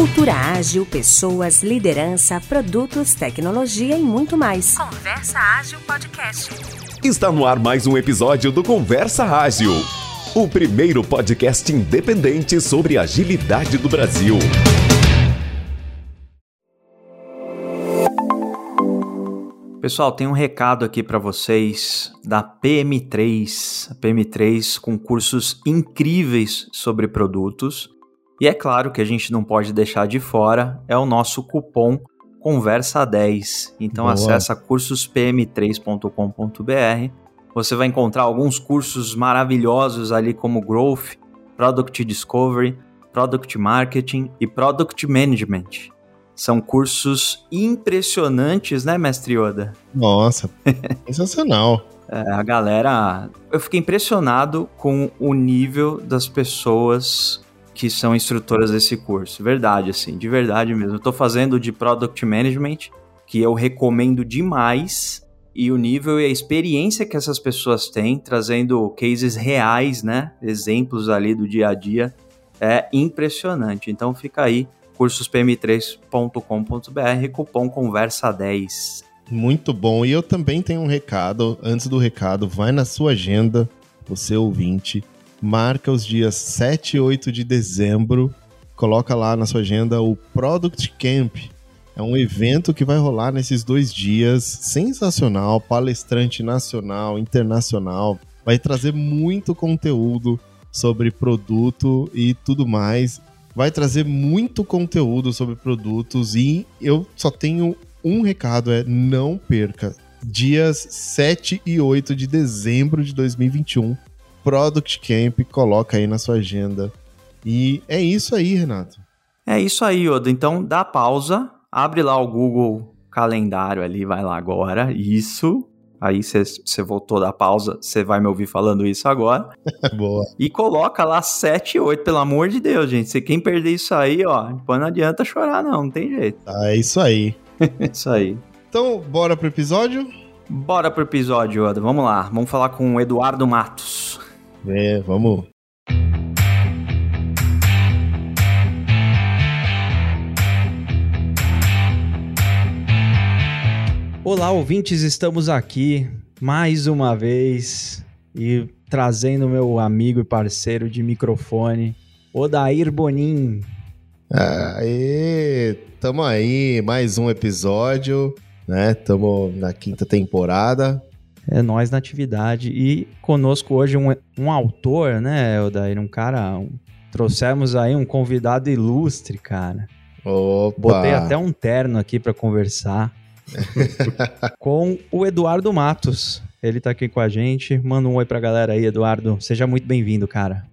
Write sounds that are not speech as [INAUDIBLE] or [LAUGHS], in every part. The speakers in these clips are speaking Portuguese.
Cultura ágil, pessoas, liderança, produtos, tecnologia e muito mais. Conversa Ágil Podcast. Está no ar mais um episódio do Conversa Ágil, o primeiro podcast independente sobre agilidade do Brasil. Pessoal, tem um recado aqui para vocês da PM3, a PM3 com cursos incríveis sobre produtos. E é claro que a gente não pode deixar de fora é o nosso cupom Conversa 10. Então Boa. acessa cursospm3.com.br. Você vai encontrar alguns cursos maravilhosos ali como Growth, Product Discovery, Product Marketing e Product Management. São cursos impressionantes, né, mestre Yoda? Nossa, [LAUGHS] sensacional. É, a galera. Eu fiquei impressionado com o nível das pessoas que são instrutoras desse curso. Verdade, assim, de verdade mesmo. Tô fazendo de Product Management, que eu recomendo demais. E o nível e a experiência que essas pessoas têm, trazendo cases reais, né? Exemplos ali do dia a dia, é impressionante. Então fica aí cursospm3.com.br, cupom conversa10. Muito bom. E eu também tenho um recado. Antes do recado, vai na sua agenda, você ouvinte, marca os dias 7 e 8 de dezembro, coloca lá na sua agenda o Product Camp. É um evento que vai rolar nesses dois dias, sensacional, palestrante nacional, internacional, vai trazer muito conteúdo sobre produto e tudo mais. Vai trazer muito conteúdo sobre produtos e eu só tenho um recado, é não perca. Dias 7 e 8 de dezembro de 2021, Product Camp, coloca aí na sua agenda. E é isso aí, Renato. É isso aí, Oda. Então dá pausa, abre lá o Google Calendário ali, vai lá agora. Isso. Aí você voltou da pausa, você vai me ouvir falando isso agora. [LAUGHS] Boa. E coloca lá 7 e 8, pelo amor de Deus, gente. Se quem perder isso aí, ó, não adianta chorar, não, não tem jeito. Ah, é isso aí. é [LAUGHS] isso aí. Então, bora pro episódio? Bora pro episódio, Ada. Vamos lá. Vamos falar com o Eduardo Matos. É, vamos. Olá, ouvintes, estamos aqui mais uma vez e trazendo meu amigo e parceiro de microfone, Odair Bonin. Aê, tamo aí, mais um episódio, né? Tamo na quinta temporada. É nós na atividade e conosco hoje um, um autor, né, Odair? Um cara, um, trouxemos aí um convidado ilustre, cara. Opa. Botei até um terno aqui para conversar. [LAUGHS] com o Eduardo Matos. Ele está aqui com a gente. Manda um oi pra galera aí, Eduardo. Seja muito bem-vindo, cara.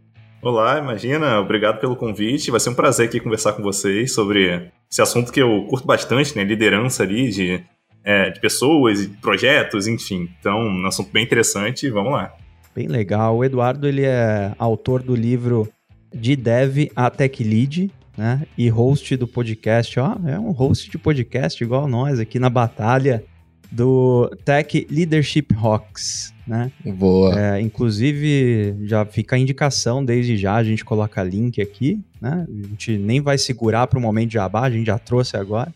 Olá, imagina. Obrigado pelo convite. Vai ser um prazer aqui conversar com vocês sobre esse assunto que eu curto bastante, né? Liderança ali de, é, de pessoas, projetos, enfim. Então, um assunto bem interessante. Vamos lá. Bem legal. O Eduardo, ele é autor do livro De Dev a Tech Lead, né? E host do podcast, ó, é um host de podcast igual nós aqui na batalha do Tech Leadership Rocks, né? Boa. É, inclusive, já fica a indicação desde já, a gente coloca link aqui, né? A gente nem vai segurar para o momento de jabá, a gente já trouxe agora.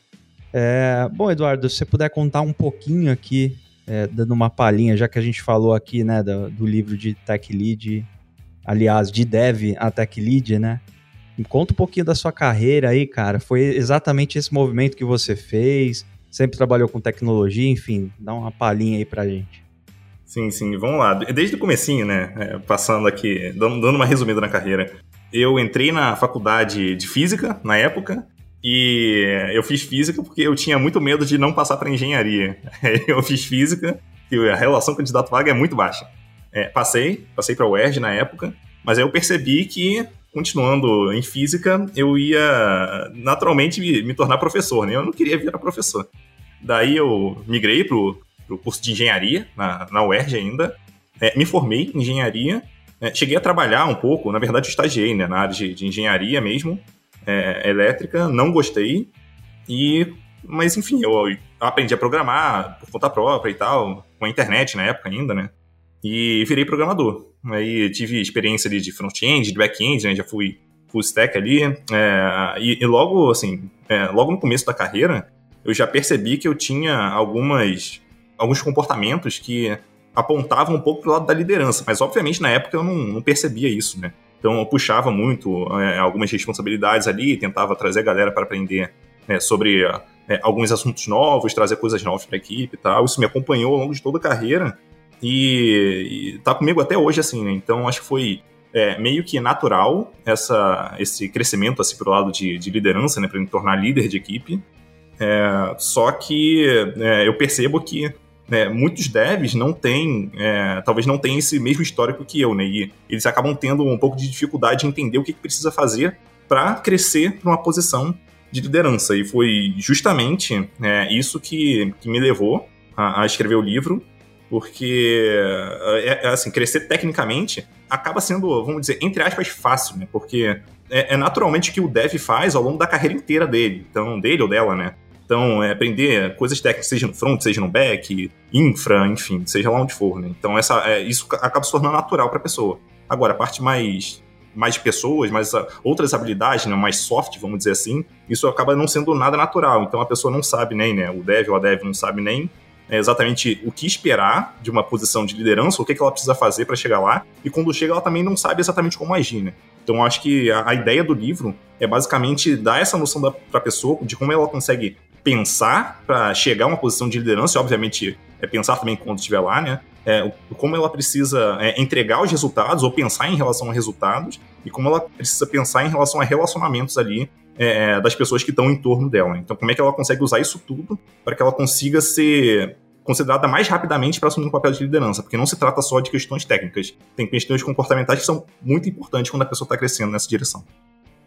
É, bom, Eduardo, se você puder contar um pouquinho aqui, é, dando uma palhinha, já que a gente falou aqui, né, do, do livro de Tech Lead, aliás, de Dev a Tech Lead, né? Conta um pouquinho da sua carreira aí, cara. Foi exatamente esse movimento que você fez? Sempre trabalhou com tecnologia, enfim, dá uma palhinha aí pra gente. Sim, sim, vamos lá. Desde o comecinho, né, é, passando aqui, dando uma resumida na carreira. Eu entrei na faculdade de física, na época, e eu fiz física porque eu tinha muito medo de não passar para engenharia. [LAUGHS] Eu fiz física e a relação candidato-vaga é muito baixa. É, passei, passei para a UERJ na época, mas aí eu percebi que continuando em física, eu ia naturalmente me, me, tornar professor, né? Eu não queria virar professor. Daí eu migrei pro, pro curso de engenharia, na, na UERJ ainda, é, me formei em engenharia, é, cheguei a trabalhar um pouco, na verdade estagiei né, na área de, de engenharia mesmo, é, elétrica, não gostei, e mas enfim, eu aprendi a programar por conta própria e tal, com a internet na época ainda, né? E virei programador. Aí tive experiência ali de front-end, de back-end, né? Já fui full stack ali, é, e, e, logo, assim, é, logo no começo da carreira, eu já percebi que eu tinha algumas, alguns comportamentos que apontavam um pouco pro lado da liderança, mas obviamente na época eu não, não percebia isso, né? Então eu puxava muito é, algumas responsabilidades ali, tentava trazer a galera para aprender né, sobre é, alguns assuntos novos, trazer coisas novas para a equipe e tal. Isso me acompanhou ao longo de toda a carreira e, e tá comigo até hoje, assim, né? Então acho que foi é, meio que natural essa, esse crescimento assim, pro lado de, de liderança, né, para me tornar líder de equipe. É, só que é, eu percebo que né, muitos devs não têm, é, talvez não tenham esse mesmo histórico que eu, né? E eles acabam tendo um pouco de dificuldade em entender o que, que precisa fazer para crescer para uma posição de liderança. E foi justamente é, isso que, que me levou a, a escrever o livro, porque é, é, assim, crescer tecnicamente acaba sendo, vamos dizer, entre aspas, fácil, né? Porque é, é, naturalmente o que o dev faz ao longo da carreira inteira dele, então dele ou dela, né? Então, é aprender coisas técnicas, seja no front, seja no back, infra, enfim, seja lá onde for, né? Então, essa, é, isso acaba se tornando natural para a pessoa. Agora, a parte mais mais pessoas, mais uh, outras habilidades, né, mais soft, vamos dizer assim, isso acaba não sendo nada natural. Então a pessoa não sabe nem, né, o dev ou a dev não sabe nem é, exatamente o que esperar de uma posição de liderança, o que, que ela precisa fazer para chegar lá, e quando chega ela também não sabe exatamente como agir, né? Então acho que a, a ideia do livro é basicamente dar essa noção para a pessoa de como ela consegue pensar para chegar a uma posição de liderança, e obviamente é pensar também quando estiver lá, né? É, como ela precisa é, entregar os resultados ou pensar em relação a resultados e como ela precisa pensar em relação a relacionamentos ali é, é das pessoas que estão em torno dela. Então, como é que ela consegue usar isso tudo para que ela consiga ser considerada mais rapidamente para assumir um papel de liderança, porque não se trata só de questões técnicas, tem questões comportamentais que são muito importantes quando a pessoa está crescendo nessa direção.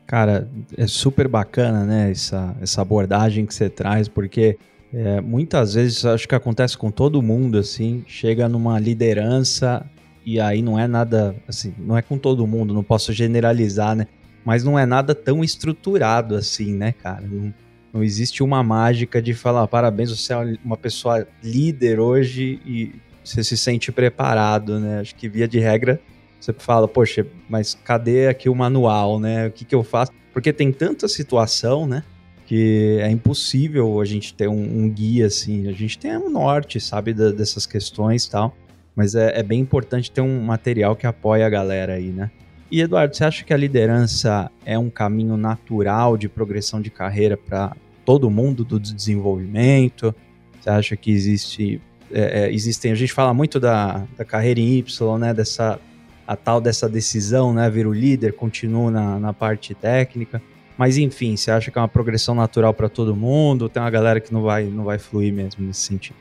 Cara, é super bacana, né, essa, essa abordagem que você traz, porque é, muitas vezes acho que acontece com todo mundo, assim, chega numa liderança e aí não é nada, assim, não é com todo mundo, não posso generalizar, né, mas não é nada tão estruturado assim, né, cara, não, não existe uma mágica de falar, parabéns, você é uma pessoa líder hoje e você se sente preparado, né, acho que via de regra você fala, poxa, mas cadê aqui o manual, né? O que, que eu faço? Porque tem tanta situação, né? Que é impossível a gente ter um, um guia assim. A gente tem um norte, sabe, da, dessas questões e tal. Mas é, é bem importante ter um material que apoie a galera aí, né? E Eduardo, você acha que a liderança é um caminho natural de progressão de carreira para todo mundo do desenvolvimento? Você acha que existe, é, é, existem, a gente fala muito da, da carreira em Y, né, dessa a tal dessa decisão, né? Vira o líder, continua na, na parte técnica. Mas enfim, você acha que é uma progressão natural para todo mundo? Tem uma galera que não vai, não vai fluir mesmo nesse sentido?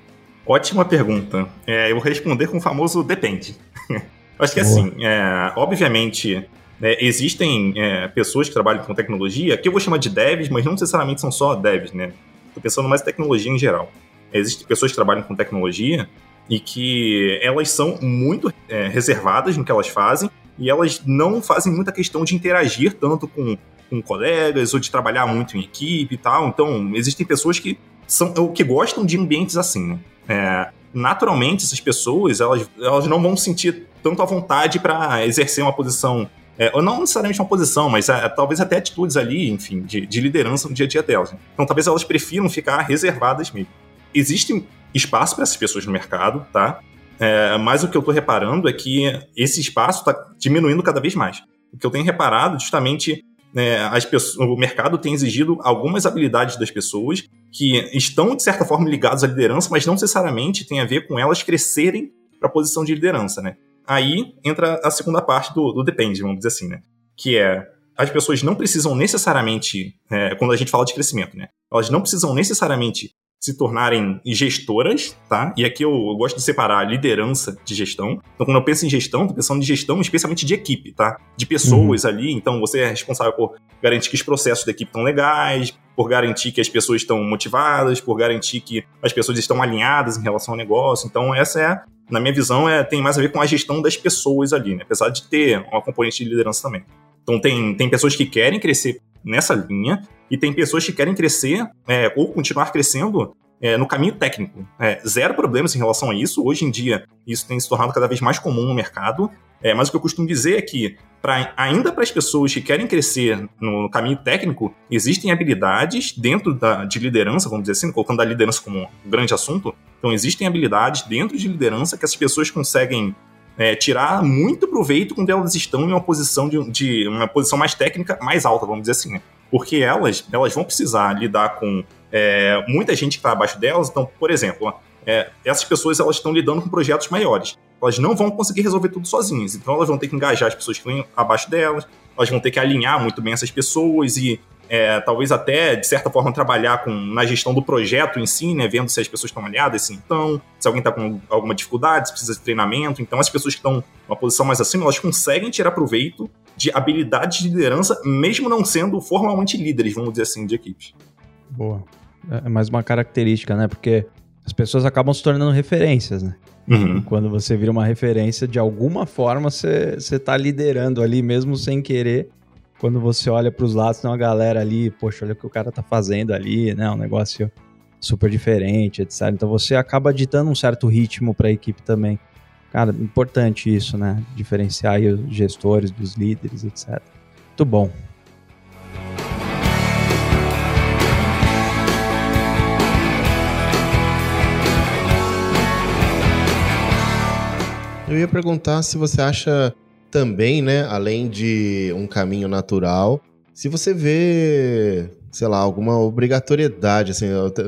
Ótima pergunta. É, eu vou responder com o famoso depende. [LAUGHS] Acho que Boa. assim, é, obviamente, é, existem pessoas que trabalham com tecnologia, que eu vou chamar de devs, mas não necessariamente são só devs, né? Estou pensando mais em tecnologia em geral. Existem pessoas que trabalham com tecnologia e que elas são muito é, reservadas no que elas fazem e elas não fazem muita questão de interagir tanto com, com colegas ou de trabalhar muito em equipe e tal. Então, existem pessoas que são que gostam de ambientes assim, né? É, naturalmente, essas pessoas elas, elas não vão sentir tanto a vontade para exercer uma posição é, ou não necessariamente uma posição, mas é, talvez até atitudes ali, enfim, de, de, liderança no dia a dia delas. Então, talvez elas prefiram ficar reservadas mesmo. Existem espaço para essas pessoas no mercado, tá? É, mas o que eu estou reparando é que esse espaço está diminuindo cada vez mais. O que eu tenho reparado, justamente, é, as pessoas, o mercado tem exigido algumas habilidades das pessoas que estão, de certa forma, ligadas à liderança, mas não necessariamente tem a ver com elas crescerem para a posição de liderança, né? Aí entra a segunda parte do, do depende, vamos dizer assim, né? Que é as pessoas não precisam necessariamente, é, quando a gente fala de crescimento, né? Elas não precisam necessariamente se tornarem gestoras, tá? E aqui eu, eu, gosto de separar liderança de gestão. Então, quando eu penso em gestão, tô pensando em gestão especialmente de equipe, tá? De pessoas uhum. ali. Então, você é responsável por garantir que os processos da equipe estão legais, por garantir que as pessoas estão motivadas, por garantir que as pessoas estão alinhadas em relação ao negócio. Então, essa é, na minha visão, é, tem mais a ver com a gestão das pessoas ali, né? Apesar de ter uma componente de liderança também. Então, tem, tem pessoas que querem crescer nessa linha, e tem pessoas que querem crescer é, ou continuar crescendo é, no caminho técnico. É, zero problemas em relação a isso. Hoje em dia, isso tem se tornado cada vez mais comum no mercado. É, mas o que eu costumo dizer é que, pra, ainda para as pessoas que querem crescer no, caminho técnico, existem habilidades dentro da, de liderança, vamos dizer assim, colocando a liderança como um grande assunto. Então, existem habilidades dentro de liderança que as pessoas conseguem é, tirar muito proveito quando elas estão em uma posição de, de, uma posição mais técnica, mais alta, vamos dizer assim. Né? Porque elas, elas vão precisar lidar com é, muita gente que está abaixo delas. Então, por exemplo, é, essas pessoas elas estão lidando com projetos maiores. Elas não vão conseguir resolver tudo sozinhas. Então, elas vão ter que engajar as pessoas que estão abaixo delas. Elas vão ter que alinhar muito bem essas pessoas e é, talvez até, de certa forma, trabalhar com, na gestão do projeto em si, né, vendo se as pessoas estão alinhadas, se então, se alguém está com alguma dificuldade, se precisa de treinamento. Então, as pessoas que estão numa posição mais acima, elas conseguem tirar proveito de habilidades de liderança, mesmo não sendo formalmente líderes, vamos dizer assim, de equipes. Boa. É, é mais uma característica, né? Porque as pessoas acabam se tornando referências, né? Uhum. Quando você vira uma referência, de alguma forma você está liderando ali, mesmo sem querer. Quando você olha para os lados, tem uma galera ali, poxa, olha o que o cara tá fazendo ali, né? Um negócio super diferente, etc. Então você acaba ditando um certo ritmo para a equipe também. Cara, importante isso, né? Diferenciar os gestores dos líderes, etc. Muito bom. Eu ia perguntar se você acha também, né, além de um caminho natural, se você vê, sei lá, alguma obrigatoriedade, assim,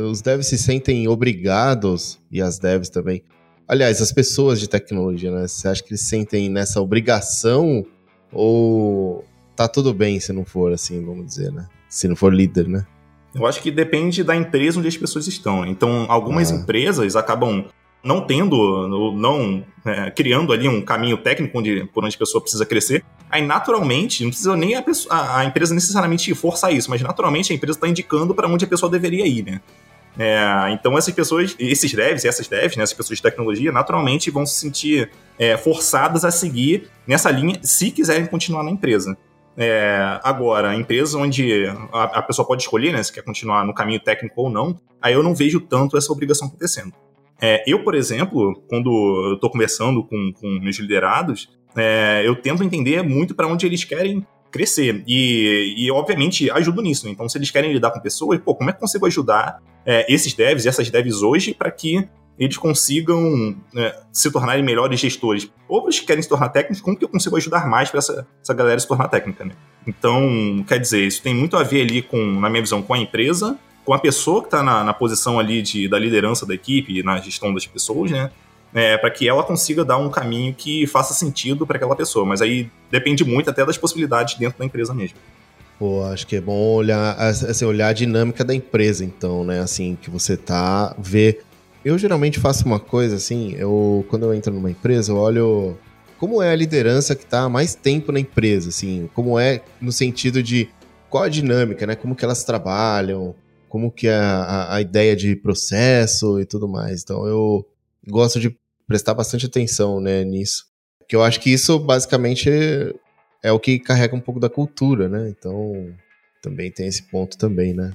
os devs se sentem obrigados, e as devs também. Aliás, as pessoas de tecnologia, né? Você acha que eles sentem nessa obrigação ou tá tudo bem se não for assim, vamos dizer, né? Se não for líder, né? Eu acho que depende da empresa onde as pessoas estão. Né? Então, algumas ah. empresas acabam não tendo, não é, criando ali um caminho técnico onde, por onde a pessoa precisa crescer, aí naturalmente, não precisa nem a, pessoa, a, empresa necessariamente forçar isso, mas naturalmente a empresa está indicando para onde a pessoa deveria ir, né? É, então essas pessoas, esses devs e essas devs, né, essas pessoas de tecnologia, naturalmente vão se sentir é, forçadas a seguir nessa linha se quiserem continuar na empresa. É, agora, a empresa onde a, a, pessoa pode escolher né, se quer continuar no caminho técnico ou não, aí eu não vejo tanto essa obrigação acontecendo. É, eu, por exemplo, quando eu estou conversando com, com meus liderados, é, eu tento entender muito para onde eles querem crescer. E, e, obviamente, ajudo nisso. Né? Então, se eles querem lidar com pessoas, pô, como é que eu consigo ajudar é, esses devs e essas devs hoje para que eles consigam é, se tornarem melhores gestores? Ou eles querem se tornar técnicos, como que eu consigo ajudar mais para essa, essa galera se tornar técnica? Né? Então, quer dizer, isso tem muito a ver ali com, na minha visão, com a empresa, com a pessoa que está na, na, posição ali de, da liderança da equipe, na gestão das pessoas, né? É, para que ela consiga dar um caminho que faça sentido para aquela pessoa. Mas aí depende muito até das possibilidades dentro da empresa mesmo. Pô, acho que é bom olhar, assim, olhar a dinâmica da empresa, então, né? Assim, que você tá, ver. Eu geralmente faço uma coisa assim, eu quando eu entro numa empresa, eu olho como é a liderança que está há mais tempo na empresa, assim, como é no sentido de qual a dinâmica, né? Como que elas trabalham, como que é a, a ideia de processo e tudo mais. Então eu gosto de prestar bastante atenção né, nisso. Porque eu acho que isso basicamente é o que carrega um pouco da cultura, né? Então também tem esse ponto também, né?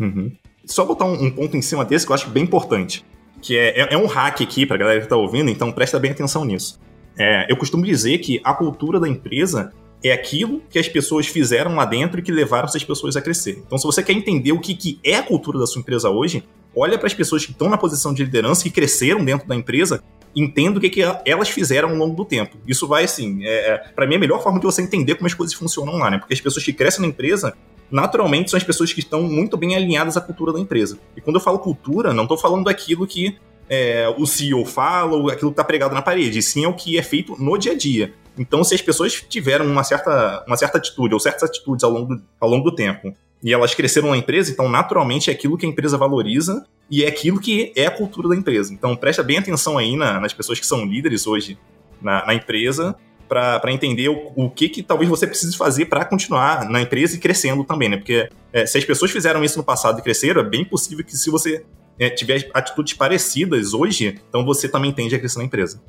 Uhum. Só botar um, um, ponto em cima desse que eu acho bem importante. Que é, é, é um hack aqui pra galera que tá ouvindo, então presta bem atenção nisso. É, eu costumo dizer que a cultura da empresa é aquilo que as pessoas fizeram lá dentro e que levaram essas pessoas a crescer. Então, se você quer entender o que, que é a cultura da sua empresa hoje, olha para as pessoas que estão na posição de liderança, que cresceram dentro da empresa, entenda o que, que elas fizeram ao longo do tempo. Isso vai, assim, é, é para mim, é a melhor forma de você entender como as coisas funcionam lá, né? Porque as pessoas que crescem na empresa, naturalmente, são as pessoas que estão muito bem alinhadas à cultura da empresa. E quando eu falo cultura, não estou falando daquilo que é, o CEO fala ou aquilo que está pregado na parede, e sim é o que é feito no dia a dia. Então, se as pessoas tiveram uma certa, uma certa atitude ou certas atitudes ao longo, do, ao longo do tempo e elas cresceram na empresa, então naturalmente é aquilo que a empresa valoriza e é aquilo que é a cultura da empresa. Então presta bem atenção aí na, nas pessoas que são líderes hoje na, na empresa para entender o, o, que, que talvez você precise fazer para continuar na empresa e crescendo também, né? Porque é, se as pessoas fizeram isso no passado e cresceram, é bem possível que se você é, tiver atitudes parecidas hoje, então você também tende a crescer na empresa.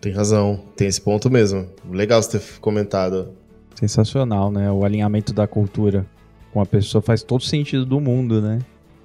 Tem razão, tem esse ponto mesmo. Legal você ter comentado. Sensacional, né? O alinhamento da cultura com a pessoa faz todo sentido do mundo, né?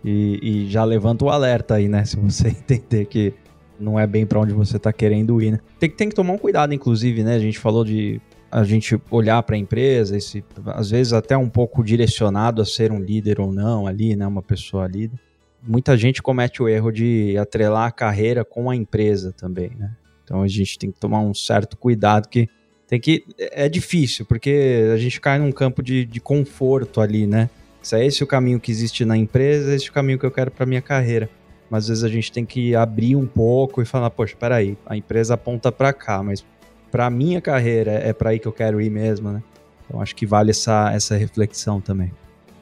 E, e já levanta o alerta aí, né? [LAUGHS] Se você entender que não é bem para onde você está querendo ir, né? Tem, tem que tomar um cuidado, inclusive, né? A gente falou de a gente olhar para a empresa, esse, às vezes até um pouco direcionado a ser um líder ou não ali, né? Uma pessoa líder. Muita gente comete o erro de atrelar a carreira com a empresa também, né? Então a gente tem que tomar um certo cuidado que tem que é difícil porque a gente cai num campo de, de conforto ali, né? Se é esse o caminho que existe na empresa, esse é o caminho que eu quero para minha carreira mas às vezes a gente tem que abrir um pouco e falar, poxa, peraí, a empresa aponta para cá, mas para minha carreira é para aí que eu quero ir mesmo, né? Então acho que vale essa, essa reflexão também.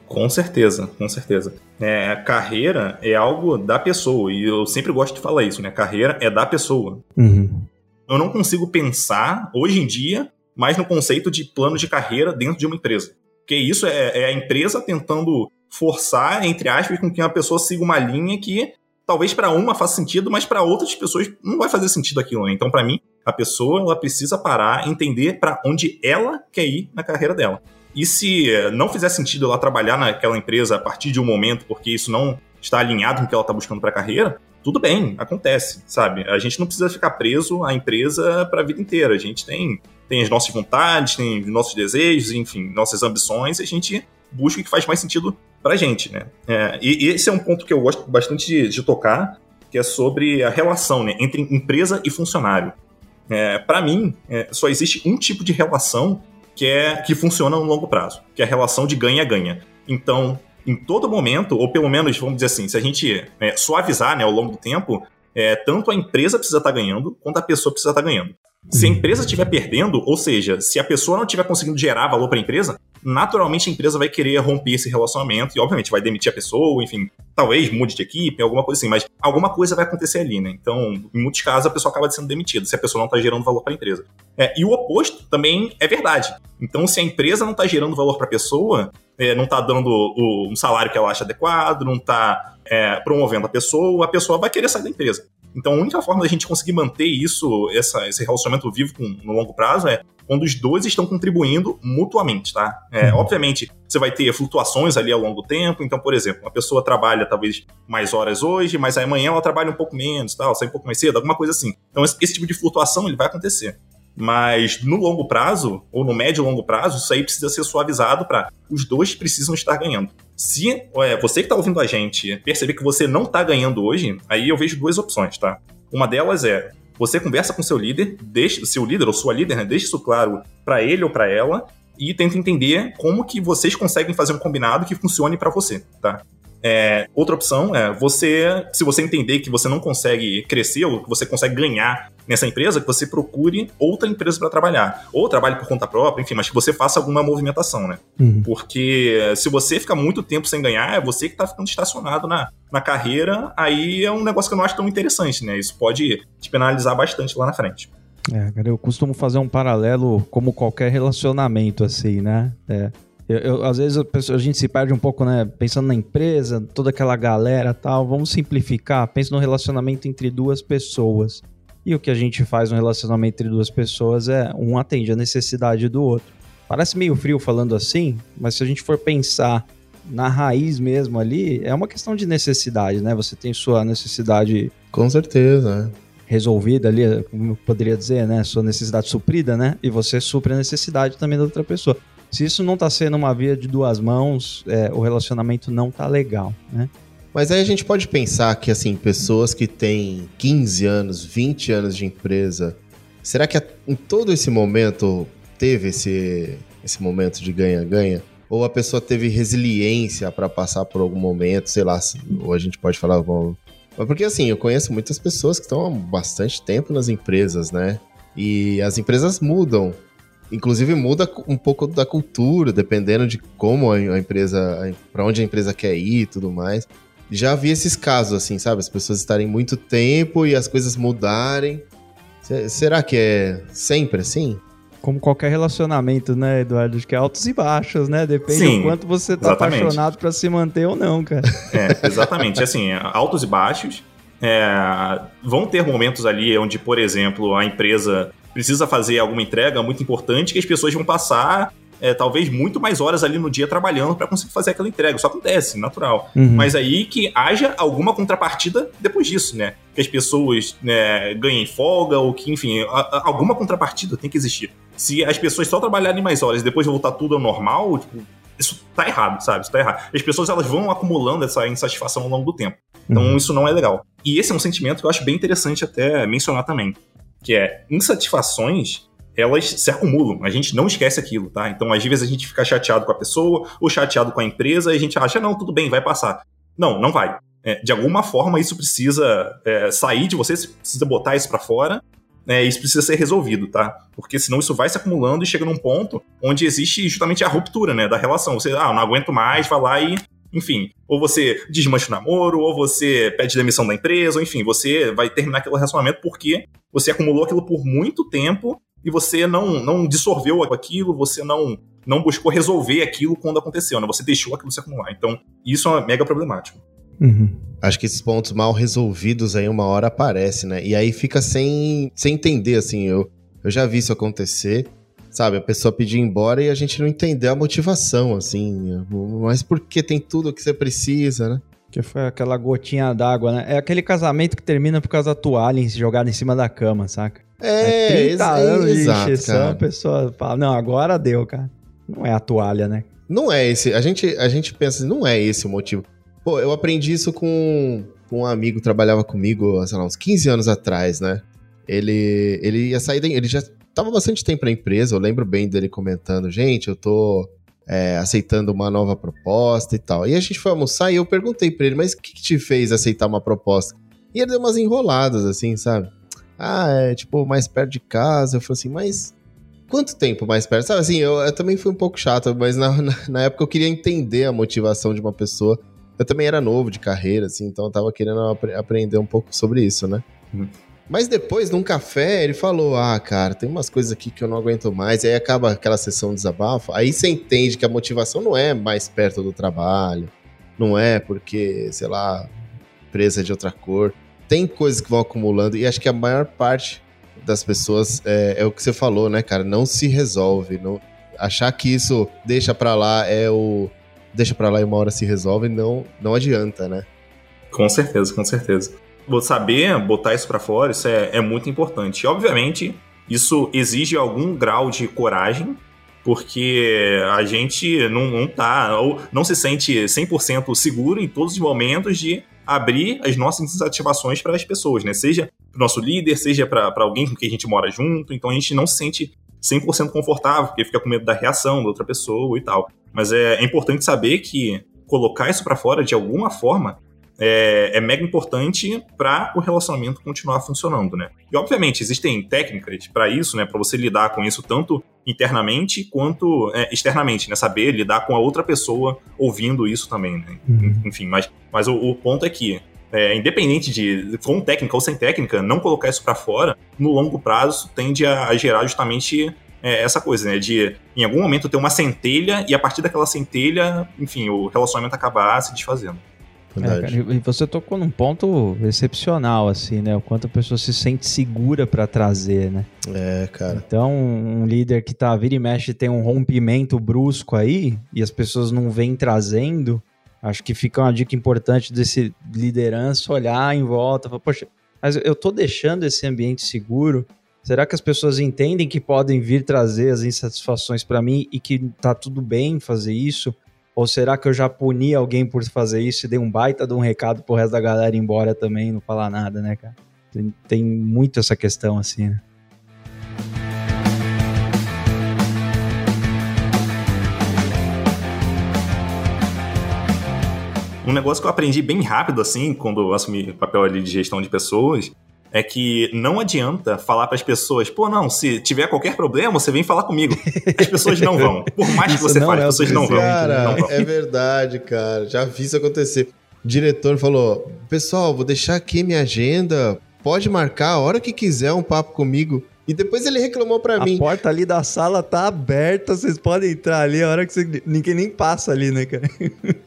Com certeza, com certeza. É, a carreira é algo da pessoa, e eu sempre gosto de falar isso, né? Carreira é da pessoa. Uhum. Eu não consigo pensar, hoje em dia, mais no conceito de plano de carreira dentro de uma empresa. Porque isso é, é a empresa tentando forçar, entre aspas, com que uma pessoa siga uma linha que talvez para uma faça sentido, mas para outras pessoas não vai fazer sentido aquilo. Né? Então, para mim, a pessoa ela precisa parar, entender para onde ela quer ir na carreira dela. E se não fizer sentido ela trabalhar naquela empresa a partir de um momento, porque isso não está alinhado com o que ela está buscando para a carreira, tudo bem, acontece, sabe? A gente não precisa ficar preso à empresa para a vida inteira. A gente tem, tem as nossas vontades, tem os nossos desejos, enfim, nossas ambições, e a gente busca o que faz mais sentido pra gente, né? É, e, e, esse é um ponto que eu gosto bastante de, de, tocar, que é sobre a relação né, entre empresa e funcionário. É, para mim, é, só existe um tipo de relação que, é, que funciona no longo prazo, que é a relação de ganha-ganha. Então, em todo momento, ou pelo menos, vamos dizer assim, se a gente é, suavizar né, ao longo do tempo, é, tanto a empresa precisa estar tá ganhando, quanto a pessoa precisa estar tá ganhando. Se a empresa estiver perdendo, ou seja, se a pessoa não estiver conseguindo gerar valor para a empresa, naturalmente a empresa vai querer romper esse relacionamento e, obviamente, vai demitir a pessoa, enfim, talvez mude de equipe, alguma coisa assim, mas alguma coisa vai acontecer ali, né? Então, em muitos casos, a pessoa acaba sendo demitida se a pessoa não está gerando valor para a empresa. É, e o oposto também é verdade. Então, se a empresa não está gerando valor para a pessoa, é, não está dando o, um salário que ela acha adequado, não está é, promovendo a pessoa, a pessoa vai querer sair da empresa. Então, a única forma da gente conseguir manter isso, essa, esse relacionamento vivo com, no longo prazo, é quando os dois estão contribuindo mutuamente, tá? É, uhum. Obviamente, você vai ter flutuações ali ao longo do tempo. Então, por exemplo, uma pessoa trabalha talvez mais horas hoje, mas amanhã ela trabalha um pouco menos, tal, sai um pouco mais cedo, alguma coisa assim. Então, esse, esse tipo de flutuação ele vai acontecer. Mas no longo prazo, ou no médio e longo prazo, isso aí precisa ser suavizado para os dois precisam estar ganhando. Se é, você que está ouvindo a gente perceber que você não está ganhando hoje, aí eu vejo duas opções, tá? Uma delas é você conversa com seu líder, deixe seu líder ou sua líder, né, deixe isso claro para ele ou para ela e tenta entender como que vocês conseguem fazer um combinado que funcione para você, tá? É, outra opção é você, se você entender que você não consegue crescer ou que você consegue ganhar nessa empresa, que você procure outra empresa para trabalhar. Ou trabalhe por conta própria, enfim, mas que você faça alguma movimentação, né? Uhum. Porque se você fica muito tempo sem ganhar, é você que está ficando estacionado na, na carreira, aí é um negócio que eu não acho tão interessante, né? Isso pode te penalizar bastante lá na frente. É, cara, eu costumo fazer um paralelo como qualquer relacionamento, assim, né? É, eu, eu, às vezes a, a, gente se perde um pouco, né? Pensando na empresa, toda aquela galera tal. Vamos simplificar. Pensa no relacionamento entre duas pessoas. E o que a gente faz no relacionamento entre duas pessoas é um atende a necessidade do outro. Parece meio frio falando assim, mas se a gente for pensar na raiz mesmo ali, é uma questão de necessidade, né? Você tem sua necessidade. Com certeza, é resolvida ali, como eu poderia dizer, né? Sua necessidade suprida, né? E você supre a necessidade também da outra pessoa. Se isso não tá sendo uma via de duas mãos, é, o relacionamento não tá legal, né? Mas aí a gente pode pensar que, assim, pessoas que têm 15 anos, 20 anos de empresa, será que em todo esse momento teve esse, esse momento de ganha-ganha? Ou a pessoa teve resiliência para passar por algum momento, sei lá, ou a gente pode falar. Porque, assim, eu conheço muitas pessoas que estão há bastante tempo nas empresas, né? E as empresas mudam. Inclusive muda um pouco da cultura, dependendo de como a empresa, para onde a empresa quer ir e tudo mais. Já vi esses casos, assim, sabe? As pessoas estarem muito tempo e as coisas mudarem. Será que é sempre assim? Como qualquer relacionamento, né, Eduardo? Acho que é altos e baixos, né? Depende Sim, do quanto você tá exatamente. apaixonado para se manter ou não, cara. É, exatamente. [LAUGHS] assim, altos e baixos. É, vão ter momentos ali onde, por exemplo, a empresa precisa fazer alguma entrega muito importante que as pessoas vão passar é, talvez muito mais horas ali no dia trabalhando para conseguir fazer aquela entrega. Isso acontece, natural. Uhum. Mas aí que haja alguma contrapartida depois disso, né? Que as pessoas né, ganhem folga ou que, enfim, a, a, alguma contrapartida tem que existir. Se as pessoas só trabalharem mais horas e depois voltar tudo ao normal, tipo, isso tá errado, sabe? Isso tá errado. As pessoas elas vão acumulando essa insatisfação ao longo do tempo. Então uhum. isso não é legal. E esse é um sentimento que eu acho bem interessante até mencionar também, que é insatisfações elas se acumulam. A gente não esquece aquilo, tá? Então, às vezes, a gente fica chateado com a pessoa ou chateado com a empresa e a gente acha, não, tudo bem, vai passar. Não, não vai. É, de alguma forma, isso precisa é, sair de você, precisa botar isso para fora, né, isso precisa ser resolvido, tá? Porque senão isso vai se acumulando e chega num ponto onde existe justamente a ruptura, né, da relação. Você, ah, não aguento mais, vai lá e enfim, ou você desmancha o namoro, ou você pede demissão da empresa, ou enfim, você vai terminar aquele relacionamento porque você acumulou aquilo por muito tempo e você não, não dissolveu aquilo, você não, não buscou resolver aquilo quando aconteceu, né? Você deixou aquilo se acumular. Então, isso é mega problemático. Uhum. Acho que esses pontos mal resolvidos aí uma hora aparecem, né? E aí fica sem, sem entender, assim, eu, eu já vi isso acontecer, sabe? A pessoa pedir embora e a gente não entender a motivação, assim, mas porque tem tudo o que você precisa, né? Que foi aquela gotinha d'água, né? É aquele casamento que termina por causa da toalha jogada em cima da cama, saca? É, é 30 anos de encheção, cara. a pessoa fala, não, agora deu, cara. Não é a toalha, né? Não é esse. A gente, a gente pensa, não é esse o motivo. Pô, eu aprendi isso com, com um amigo que trabalhava comigo, sei lá, uns 15 anos atrás, né? Ele, ele ia sair, da, ele já tava bastante tempo na empresa, eu lembro bem dele comentando, gente, eu tô é, aceitando uma nova proposta e tal. E a gente foi almoçar e eu perguntei pra ele, mas o que, que te fez aceitar uma proposta? E ele deu umas enroladas, assim, sabe? ah, é tipo mais perto de casa. Eu falei assim, mas quanto tempo mais perto? Sabe assim, eu, eu também fui um pouco chato, mas na, na, na, época eu queria entender a motivação de uma pessoa. Eu também era novo de carreira, assim, então eu tava querendo ap aprender um pouco sobre isso, né? Uhum. Mas depois, num café, ele falou: Ah, cara, tem umas coisas aqui que eu não aguento mais. E aí acaba aquela sessão de desabafo. Aí você entende que a motivação não é mais perto do trabalho, não é porque, sei lá, presa de outra cor tem coisas que vão acumulando e acho que a maior parte das pessoas é, é o que você falou, né, cara? Não se resolve. Não, achar que isso deixa pra lá é o. Deixa pra lá e uma hora se resolve, não, não adianta, né? Com certeza, com certeza. Saber botar isso para fora, isso é, é muito importante. E, obviamente, isso exige algum grau de coragem, porque a gente não, não tá, ou não se sente 100% seguro em todos os momentos de abrir as nossas incentivações para as pessoas, né? Seja para o nosso líder, seja para alguém com quem a gente mora junto. Então a gente não se sente 100% confortável, porque fica com medo da reação da outra pessoa e tal. Mas é, é importante saber que colocar isso para fora de alguma forma é, é mega importante para o relacionamento continuar funcionando, né? E obviamente existem técnicas para isso, né? Para você lidar com isso tanto internamente quanto é, externamente, né? Saber lidar com a outra pessoa ouvindo isso também, né? Uhum. Enfim, mas, mas o, o ponto é que é, independente de com técnica ou sem técnica, não colocar isso para fora, no longo prazo tende a, a gerar justamente é, essa coisa, né? De em algum momento ter uma centelha e a partir daquela centelha, enfim, o relacionamento acabar se desfazendo. É, cara, e você tocou num ponto excepcional, assim, né? O quanto a pessoa se sente segura para trazer, né? É, cara. Então, um líder que tá vira e mexe tem um rompimento brusco aí e as pessoas não vêm trazendo, acho que fica uma dica importante desse liderança olhar em volta, falar, poxa, mas eu tô deixando esse ambiente seguro. Será que as pessoas entendem que podem vir trazer as insatisfações para mim e que tá tudo bem fazer isso? Ou será que eu já puni alguém por fazer isso e dei um baita de um recado pro resto da galera ir embora também, não falar nada, né, cara? Tem, tem muito essa questão assim, né? Um negócio que eu aprendi bem rápido, assim, quando assumi o papel ali de gestão de pessoas, é que não adianta falar para as pessoas, pô, não, se tiver qualquer problema, você vem falar comigo. As pessoas não vão. Por mais que você fale, é as pessoas não vão. Cara, não vão. é verdade, cara. Já vi isso acontecer. O diretor falou: pessoal, vou deixar aqui minha agenda. Pode marcar a hora que quiser um papo comigo. E depois ele reclamou para mim. A porta ali da sala tá aberta, vocês podem entrar ali a hora que você... ninguém nem passa ali, né, cara?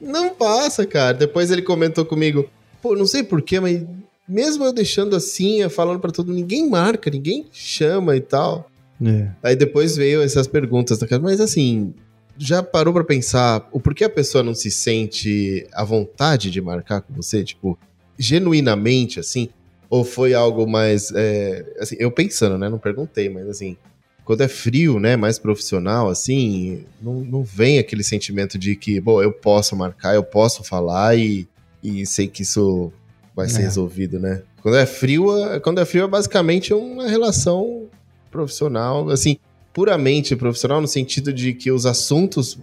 Não passa, cara. Depois ele comentou comigo. Pô, não sei porquê, mas mesmo eu deixando assim, falando para todo mundo, ninguém marca, ninguém chama e tal. É. Aí depois veio essas perguntas, mas assim, já parou para pensar o porquê a pessoa não se sente à vontade de marcar com você? Tipo, genuinamente, assim? Ou foi algo mais. É, assim, eu pensando, né? Não perguntei, mas assim. Quando é frio, né? Mais profissional, assim, não, não vem aquele sentimento de que, bom, eu posso marcar, eu posso falar e, e sei que isso vai ser é. resolvido, né? Quando é frio, quando é frio é basicamente uma relação profissional, assim, puramente profissional no sentido de que os assuntos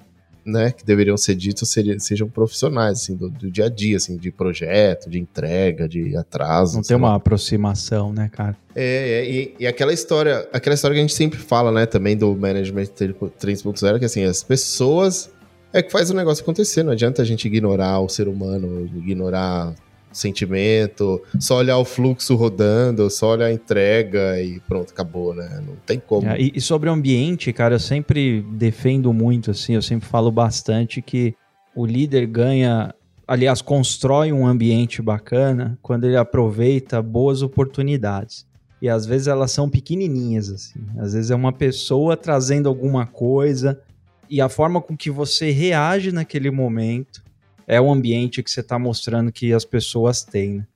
né, que deveriam ser ditos seriam, sejam profissionais, assim, do, do, dia a dia, assim, de projeto, de entrega, de atraso. Não tem uma aproximação, né, cara? É, é e, e, aquela história, aquela história que a gente sempre fala, né, também do Management 3.0, que assim, as pessoas é que faz o negócio acontecer, não adianta a gente ignorar o ser humano, ignorar sentimento, só olhar o fluxo rodando, só olhar a entrega e pronto, acabou, né? Não tem como. É, e, sobre o ambiente, cara, eu sempre defendo muito, assim, eu sempre falo bastante que o líder ganha, aliás, constrói um ambiente bacana quando ele aproveita boas oportunidades. E às vezes elas são pequenininhas, assim. Às vezes é uma pessoa trazendo alguma coisa e a forma com que você reage naquele momento é o ambiente que você está mostrando que as pessoas têm. Né?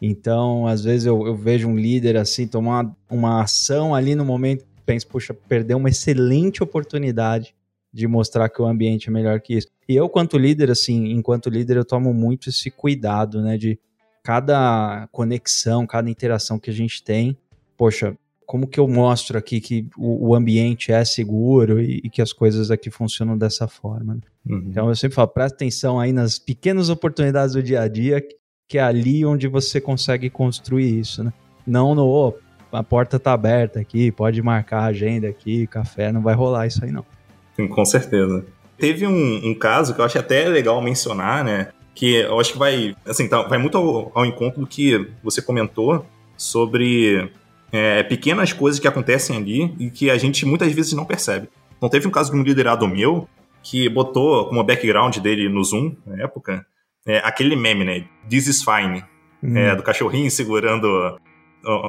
Então, às vezes eu, eu, vejo um líder assim tomar uma ação ali no momento, penso, puxa, perdeu uma excelente oportunidade de mostrar que o ambiente é melhor que isso. E eu, quanto líder, assim, enquanto líder, eu tomo muito esse cuidado, né, de cada conexão, cada interação que a gente tem, poxa, como que eu mostro aqui que o, o ambiente é seguro e, e, que as coisas aqui funcionam dessa forma. Né? Uhum. Então eu sempre falo, presta atenção aí nas pequenas oportunidades do dia a dia, que é ali onde você consegue construir isso, né? Não no, oh, a porta tá aberta aqui, pode marcar a agenda aqui, café, não vai rolar isso aí não. Sim, com certeza. Teve um, um caso que eu acho até legal mencionar, né? Que eu acho que vai, assim, tá, vai muito ao, ao encontro do que você comentou sobre é, pequenas coisas que acontecem ali e que a gente muitas vezes não percebe. Então teve um caso de um liderado meu que botou como background dele no Zoom, na época, é, aquele meme, né? This is fine. Hum. É, do cachorrinho segurando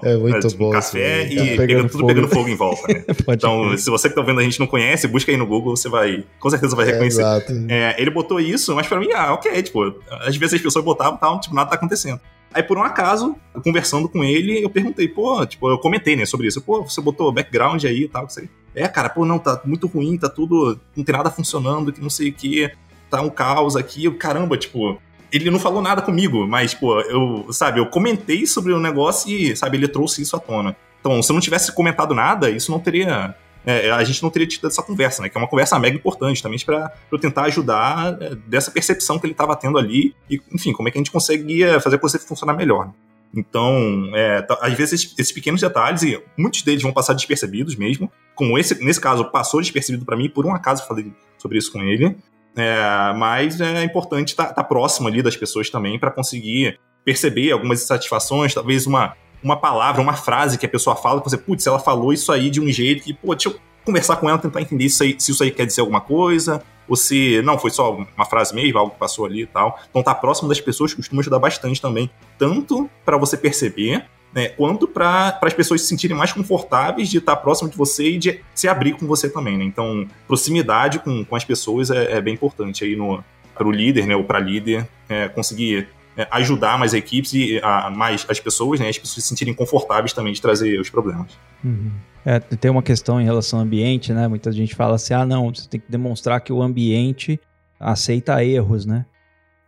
é muito um bom, café e tá pegando tudo fogo. pegando fogo em volta, né? [LAUGHS] então, ser. se você que tá vendo a gente não conhece, busca aí no Google, você vai, com certeza vai é, reconhecer. É, ele botou isso, mas para mim, ah, ok, tipo, às vezes as pessoas botavam, tal, tipo, nada tá acontecendo. Aí, por um acaso, conversando com ele, eu perguntei, pô, tipo, eu comentei, né, sobre isso. Pô, você botou background aí e tal, sei. É, cara, pô, não, tá muito ruim, tá tudo, não tem nada funcionando, que não sei o que, tá um caos aqui. Caramba, tipo, ele não falou nada comigo, mas, pô, eu, sabe, eu comentei sobre o negócio e, sabe, ele trouxe isso à tona. Então, se eu não tivesse comentado nada, isso não teria é, a gente não teria tido essa conversa, né? Que é uma conversa mega importante também para eu tentar ajudar é, dessa percepção que ele estava tendo ali e, enfim, como é que a gente conseguia fazer a coisa funcionar melhor. Então, é, às vezes esses, pequenos detalhes, e muitos deles vão passar despercebidos mesmo, como esse, nesse caso passou despercebido para mim, por um acaso falei sobre isso com ele, é, mas é importante estar tá, tá próximo ali das pessoas também para conseguir perceber algumas insatisfações, talvez uma, uma palavra, uma frase que a pessoa fala, que você, putz, ela falou isso aí de um jeito que, pô, deixa eu conversar com ela, tentar entender se, se isso aí quer dizer alguma coisa, ou se não, foi só uma frase mesmo, algo que passou ali e tal. Então tá próximo das pessoas costuma ajudar bastante também, tanto para você perceber, né, quanto para as pessoas se sentirem mais confortáveis de estar próximo de você e de se abrir com você também, né? Então, proximidade com, com as pessoas é, é bem importante aí no para o líder, né, ou para líder, é, conseguir ajudar mais equipes e a, mais as pessoas, né, as pessoas se sentirem confortáveis também de trazer os problemas. Uhum. É, tem uma questão em relação ao ambiente, né? Muita gente fala assim, ah, não, você tem que demonstrar que o ambiente aceita erros, né?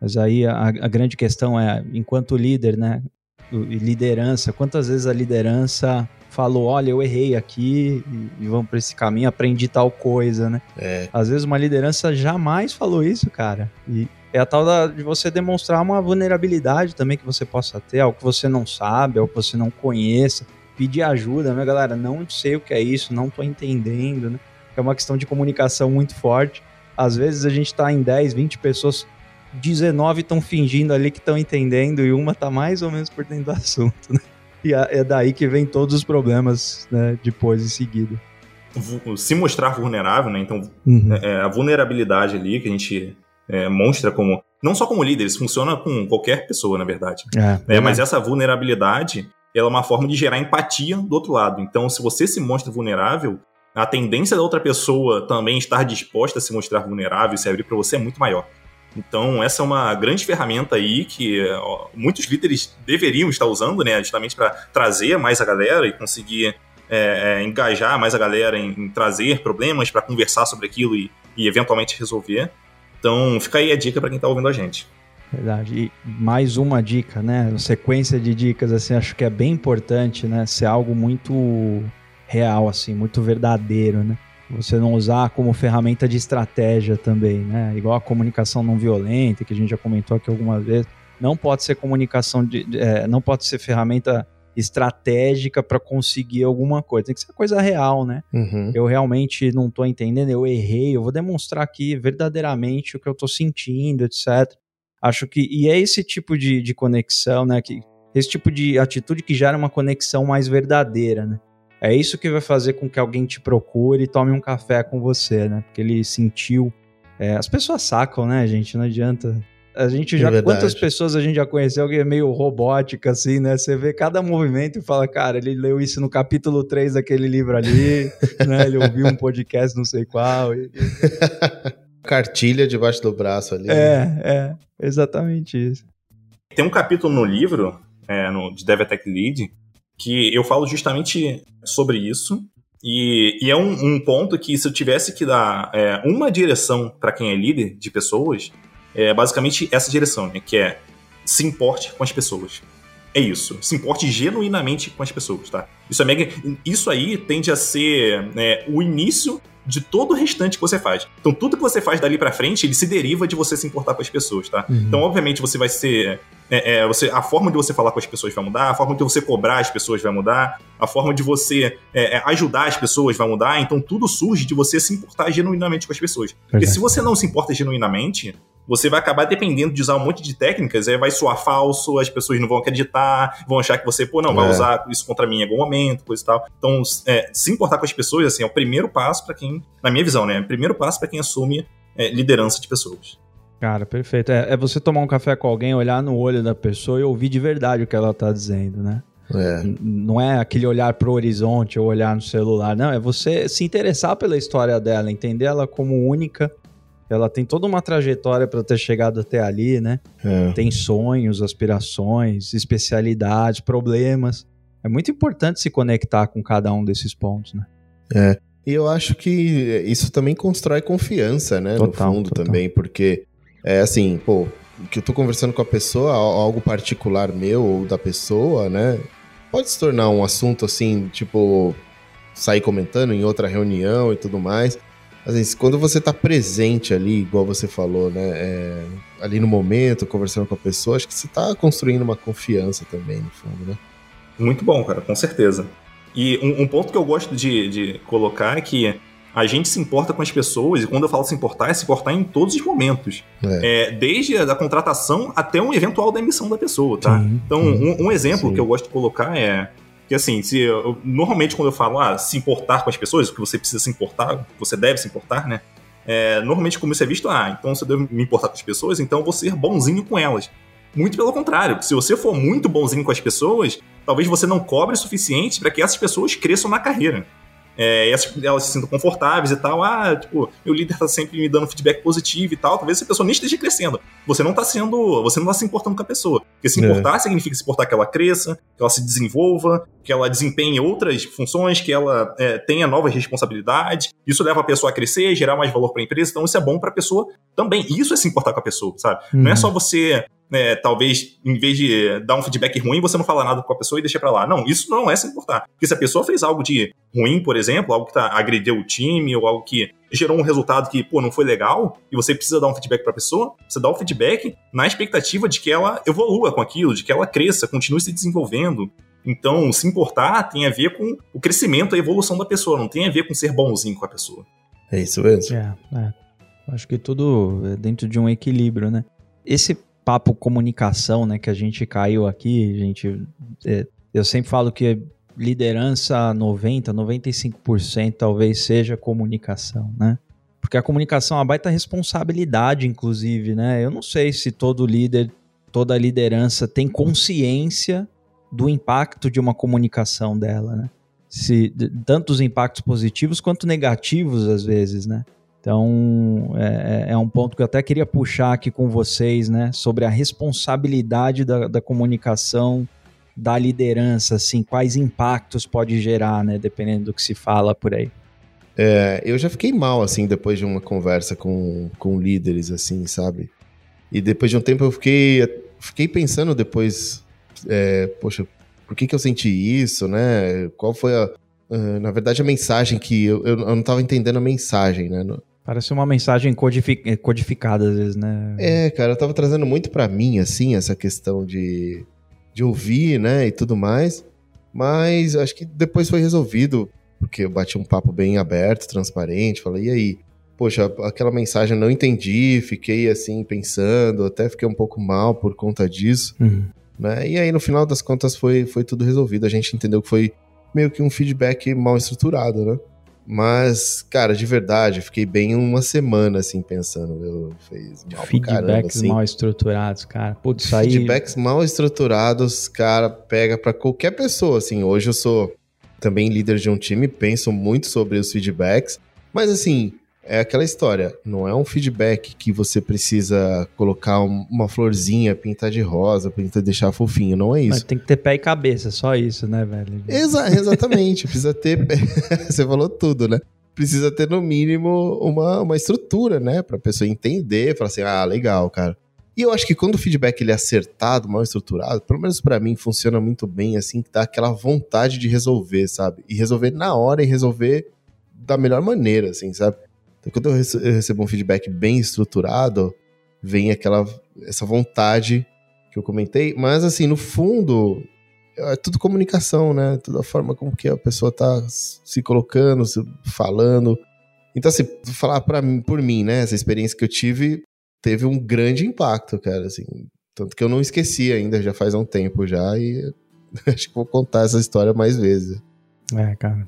Mas aí a, a grande questão é, enquanto líder, né? Liderança, quantas vezes a liderança falou, olha, eu errei aqui e, e vamos para esse caminho, aprendi tal coisa, né? É. Às vezes uma liderança jamais falou isso, cara. E, é a tal da, de você demonstrar uma vulnerabilidade também que você possa ter, algo que você não sabe, algo que você não conheça, pedir ajuda, né, galera? Não sei o que é isso, não tô entendendo, né? É uma questão de comunicação muito forte. Às vezes a gente tá em 10, 20 pessoas, 19 estão fingindo ali que estão entendendo e uma tá mais ou menos por dentro do [LAUGHS] assunto, né? E é daí que vem todos os problemas, né, depois em seguida. Se mostrar vulnerável, né? Então, uhum. é, a vulnerabilidade ali que a gente é, mostra como. Não só como líder, isso funciona com qualquer pessoa, na verdade. É, é, mas essa vulnerabilidade ela é uma forma de gerar empatia do outro lado. Então, se você se mostra vulnerável, a tendência da outra pessoa também estar disposta a se mostrar vulnerável e se abrir para você é muito maior. Então, essa é uma grande ferramenta aí que ó, muitos líderes deveriam estar usando, né? Justamente para trazer mais a galera e conseguir é, é, engajar mais a galera em, em trazer problemas para conversar sobre aquilo e, e, eventualmente resolver. Então, fica aí a dica para quem está ouvindo a gente. Verdade. E mais uma dica, né? Uma sequência de dicas, assim, acho que é bem importante, né? Ser algo muito real, assim, muito verdadeiro, né? Você não usar como ferramenta de estratégia também, né? Igual a comunicação não violenta, que a gente já comentou aqui algumas vezes. Não pode ser comunicação de. É, não pode ser ferramenta estratégica para conseguir alguma coisa. Tem que ser coisa real, né? Uhum. Eu realmente não estou entendendo, eu errei, eu vou demonstrar aqui verdadeiramente o que eu estou sentindo, etc. Acho que. E é esse tipo de, de conexão, né? Que, esse tipo de atitude que gera uma conexão mais verdadeira, né? É isso que vai fazer com que alguém te procure e tome um café com você, né? Porque ele sentiu. É, as pessoas sacam, né, gente? Não adianta a gente é já. É quantas pessoas a gente já conheceu que é meio robótica, assim, né? Você vê cada movimento e fala, cara, ele leu isso no capítulo 3 daquele livro ali, né? Ele ouviu um podcast, não sei qual. E... [LAUGHS] Cartilha debaixo do braço ali. É, né? é, exatamente isso. Tem um capítulo no livro, é, no, de DevTech Lead, que eu falo justamente sobre isso. E, e é um, um, ponto que, se eu tivesse que dar é, uma direção para quem é líder de pessoas, é basicamente essa direção, né? Que é se importe com as pessoas. É isso. Se importe genuinamente com as pessoas, tá? Isso, é mega... isso aí tende a ser né, o início de todo o restante que você faz. Então, tudo que você faz dali para frente, ele se deriva de você se importar com as pessoas, tá? Uhum. Então, obviamente, você vai ser. É, é, você, a forma de você falar com as pessoas vai mudar, a forma de você cobrar as pessoas vai mudar, a forma de você é, é ajudar as pessoas vai mudar. Então, tudo surge de você se importar genuinamente com as pessoas. Porque se você não se importa genuinamente, você vai acabar dependendo de usar um monte de técnicas, aí vai soar falso, as pessoas não vão acreditar, vão achar que você, pô, não, vai é. usar isso contra mim em algum momento, coisa e tal. Então, é, se importar com as pessoas, assim, é o primeiro passo para quem, na minha visão, né? É o primeiro passo para quem assume é, liderança de pessoas. Cara, perfeito. É, é, você tomar um café com alguém, olhar no olho da pessoa e ouvir de verdade o que ela tá dizendo, né? É. Não é aquele olhar pro horizonte ou olhar no celular, não. É você se interessar pela história dela, entender ela como única ela tem toda uma trajetória para ter chegado até ali, né? É. Tem sonhos, aspirações, especialidades, problemas. É muito importante se conectar com cada um desses pontos, né? É. E eu acho que isso também constrói confiança, né? Total, no fundo total. também, porque é assim, pô, que eu tô conversando com a pessoa, algo particular meu ou da pessoa, né? Pode se tornar um assunto assim, tipo, sair comentando em outra reunião e tudo mais assim, quando você tá presente ali, igual você falou, né? É, ali no momento, conversando com a pessoa, acho que você tá construindo uma confiança também, no fundo, né? Muito bom, cara, com certeza. E um, um ponto que eu gosto de, de, colocar é que a gente se importa com as pessoas, e quando eu falo se importar, é se importar em todos os momentos. É. É, desde a contratação até um eventual da emissão da pessoa, tá? Sim, então, sim, um, um, exemplo sim. que eu gosto de colocar é que assim, se eu, normalmente quando eu falo ah, se importar com as pessoas, o que você precisa se importar, você deve se importar, né? É, normalmente como isso é visto, ah, então se eu devo me importar com as pessoas, então eu vou ser bonzinho com elas. Muito pelo contrário, se você for muito bonzinho com as pessoas, talvez você não cobre o suficiente para que essas pessoas cresçam na carreira é, elas se sintam confortáveis e tal. Ah, tipo, meu líder tá sempre me dando feedback positivo e tal. Talvez essa pessoa nem esteja crescendo. Você não tá sendo. Você não tá se importando com a pessoa. Porque se é. importar é. significa se importar que ela cresça, que ela se desenvolva, que ela desempenhe outras funções, que ela é, tenha novas responsabilidades. Isso leva a pessoa a crescer, gerar mais valor para a empresa. Então isso é bom para a pessoa também. Isso é se importar com a pessoa, sabe? Não é uhum. só você é, talvez, em vez de dar um feedback ruim, você não fala nada com a pessoa e deixa pra lá. Não, isso não é se importar. Porque se a pessoa fez algo de ruim, por exemplo, algo que tá, agrediu o time, ou algo que gerou um resultado que, pô, não foi legal, e você precisa dar um feedback pra pessoa, você dá o um feedback na expectativa de que ela evolua com aquilo, de que ela cresça, continue se desenvolvendo. Então, se importar tem a ver com o crescimento, a evolução da pessoa, não tem a ver com ser bonzinho com a pessoa. É isso mesmo. É, é. Acho que tudo é dentro de um equilíbrio, né? Esse papo comunicação, né, que a gente caiu aqui, gente, é, eu sempre falo que liderança 90, 95% talvez seja comunicação, né? Porque a comunicação é uma baita responsabilidade, inclusive, né? Eu não sei se todo líder, toda liderança tem consciência do impacto de uma comunicação dela, né? se tanto os impactos positivos quanto negativos às vezes, né? Então é, é, é, um ponto que eu até queria puxar aqui com vocês, né? Sobre a responsabilidade da, da comunicação, da liderança, assim, quais impactos pode gerar, né? Dependendo do que se fala por aí. É, eu já fiquei mal, assim, depois de uma conversa com, com líderes, assim, sabe? E depois de um tempo eu fiquei, fiquei pensando depois, é, poxa, por que, que eu senti isso, né? Qual foi a. Uh, na verdade, a mensagem que. Eu, eu, eu não estava entendendo a mensagem, né? Parece uma mensagem codific, codificada, às vezes, né? É, cara, eu tava trazendo muito para mim, assim, essa questão de, de ouvir, né? E tudo mais. Mas acho que depois foi resolvido porque eu bati um papo bem aberto, transparente, falei, e aí? Poxa, aquela mensagem eu não entendi, fiquei assim pensando, até fiquei um pouco mal por conta disso, uhum. né? E aí no final das contas foi, foi tudo resolvido, a gente entendeu que foi meio que um feedback mal estruturado, né? Mas, cara, de verdade, fiquei bem uma semana, assim, pensando. Eu fez mal Feedbacks caramba, assim. mal estruturados, cara. Putz, aí... Feedbacks mal estruturados, cara, pega para qualquer pessoa, assim. Hoje eu sou também líder de um time, penso muito sobre os feedbacks, mas assim, é aquela história, não é um feedback que você precisa colocar uma florzinha, pintar de rosa, pintar deixar fofinho, não é isso. Mas tem que ter pé e cabeça, só isso, né, velho? Exa exatamente, precisa ter, [LAUGHS] você falou tudo, né? Precisa ter no mínimo uma, uma estrutura, né, pra pessoa entender, falar assim, ah, legal, cara. E eu acho que quando o feedback ele é acertado, mal estruturado, pelo menos para mim funciona muito bem, assim, que dá aquela vontade de resolver, sabe? E resolver na hora e resolver da melhor maneira, assim, sabe? Então quando eu recebo um feedback bem estruturado, vem aquela essa vontade que eu comentei, mas assim, no fundo, é tudo comunicação, né? Toda a forma como que a pessoa tá se colocando, se falando. Então, assim, falar para mim, por mim, né? Essa experiência que eu tive teve um grande impacto, cara, assim. Tanto que eu não esqueci ainda, já faz um tempo já, e [LAUGHS] acho que vou contar essa história mais vezes. É, cara.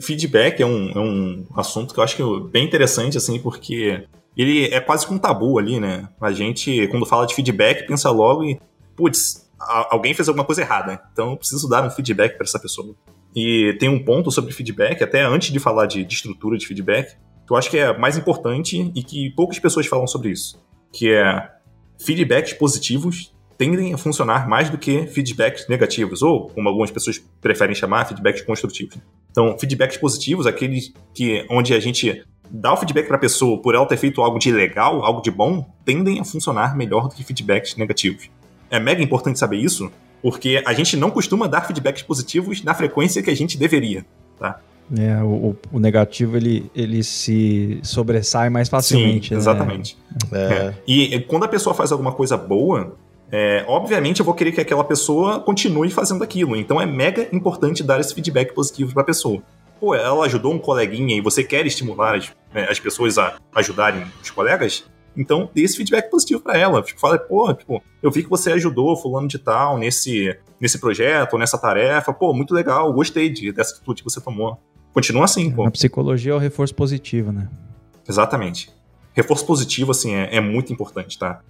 Feedback é um, é um assunto que eu acho que é bem interessante, assim, porque ele é quase que um tabu ali, né? A gente, quando fala de feedback, pensa logo em, putz, alguém fez alguma coisa errada, então eu preciso dar um feedback para essa pessoa. E tem um ponto sobre feedback, até antes de falar de, de estrutura de feedback, que eu acho que é mais importante e que poucas pessoas falam sobre isso que é feedbacks positivos tendem a funcionar mais do que feedbacks negativos, ou, como algumas pessoas preferem chamar, feedbacks construtivos. Então, feedbacks positivos, aqueles que onde a gente dá o feedback para a pessoa por ela ter feito algo de legal, algo de bom, tendem a funcionar melhor do que feedbacks negativos. É mega importante saber isso, porque a gente não costuma dar feedbacks positivos na frequência que a gente deveria, tá? É, o, o, negativo ele, ele se sobressai mais facilmente. Sim, né? exatamente. É. É. E quando a pessoa faz alguma coisa boa, é, obviamente eu vou querer que aquela pessoa continue fazendo aquilo. Então é mega importante dar esse feedback positivo para a pessoa. Pô, ela ajudou um coleguinha e você quer estimular as, né, as pessoas a ajudarem os colegas, então dê esse feedback positivo para ela. Tipo, fala, pô, tipo, eu vi que você ajudou fulano de tal nesse, nesse projeto, nessa tarefa. Pô, muito legal, gostei de, dessa atitude que você tomou. Continua assim, pô. A psicologia é o reforço positivo, né? Exatamente. Reforço positivo, assim, é, é muito importante, tá?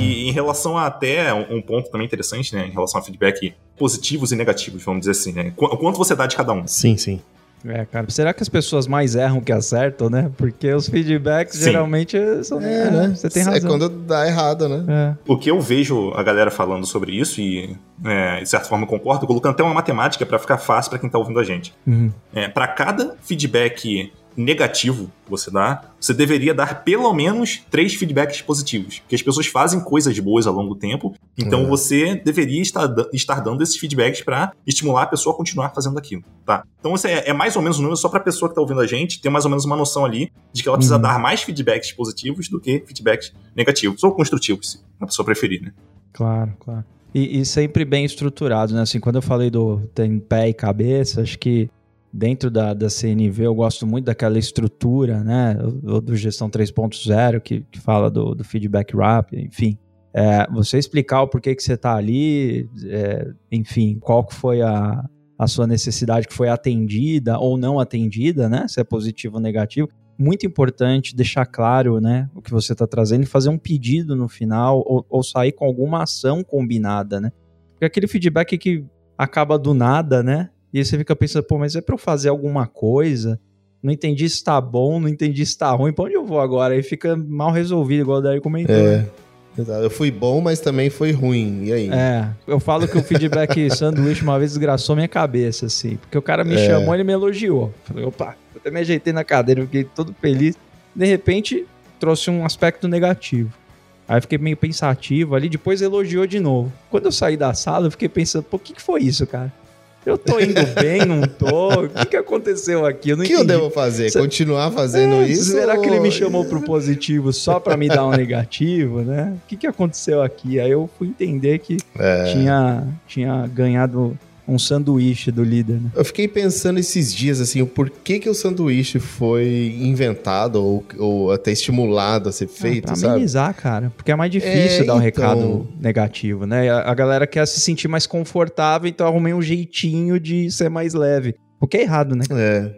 E em relação a até um ponto também interessante, né? Em relação a feedback positivos e negativos, vamos dizer assim, né? Quanto você dá de cada um? Sim, sim. É, cara, será que as pessoas mais erram que acertam, né? Porque os feedbacks Sim. geralmente são. É, é, né? Você tem é razão. É quando dá errado, né? É. O que eu vejo a galera falando sobre isso, e é, de certa forma concordo, colocando até uma matemática para ficar fácil para quem tá ouvindo a gente. Uhum. É, para cada feedback negativo que você dá, você deveria dar pelo menos três feedbacks positivos. Porque as pessoas fazem coisas boas ao longo do tempo, então uhum. você deveria estar, estar dando esses feedbacks para estimular a pessoa a continuar fazendo aquilo, tá? Então você é, é mais ou menos um número só para a pessoa que está ouvindo a gente ter mais ou menos uma noção ali de que ela precisa uhum. dar mais feedbacks positivos do que feedbacks negativos ou construtivos, se a pessoa preferir, né? Claro, claro. E, e, sempre bem estruturado, né? Assim, quando eu falei do tem pé e cabeça, acho que dentro da, da CNV eu gosto muito daquela estrutura, né, do, Gestão 3.0, que, que fala do, do feedback wrap, enfim. É, você explicar o porquê que você está ali, é, enfim, qual que foi a, a sua necessidade que foi atendida ou não atendida, né, se é positivo ou negativo, muito importante deixar claro, né, o que você está trazendo e fazer um pedido no final ou, ou, sair com alguma ação combinada, né? Porque aquele feedback que acaba do nada, né? E aí você fica pensando, pô, mas é para eu fazer alguma coisa? Não entendi se tá bom, não entendi se tá ruim, pra onde eu vou agora? Aí fica mal resolvido, igual o Dario comentou. É. Eu fui bom, mas também foi ruim. E aí? É, eu falo que o feedback [LAUGHS] sanduíche uma vez desgraçou minha cabeça, assim. Porque o cara me é. chamou e me elogiou. Falei, opa, eu até me ajeitei na cadeira, fiquei todo feliz. De repente, trouxe um aspecto negativo. Aí fiquei meio pensativo ali, depois elogiou de novo. Quando eu saí da sala, eu fiquei pensando, pô, o que, que foi isso, cara? Eu tô indo bem, não tô? O que, que aconteceu aqui? O que eu devo fazer? Continuar fazendo é, isso? Será ou... que ele me chamou pro positivo só para me dar um negativo, né? O que, que aconteceu aqui? Aí eu fui entender que é... tinha, tinha ganhado um sanduíche do líder, né? Eu fiquei pensando esses dias, assim, o porquê que o sanduíche foi inventado ou, ou até estimulado a ser ah, feito, ah, pra sabe? amenizar, cara. Porque é mais difícil é, dar um então... recado negativo, né? A, a, galera quer se sentir mais confortável, então arrumei um jeitinho de ser mais leve. O que é errado, né? É.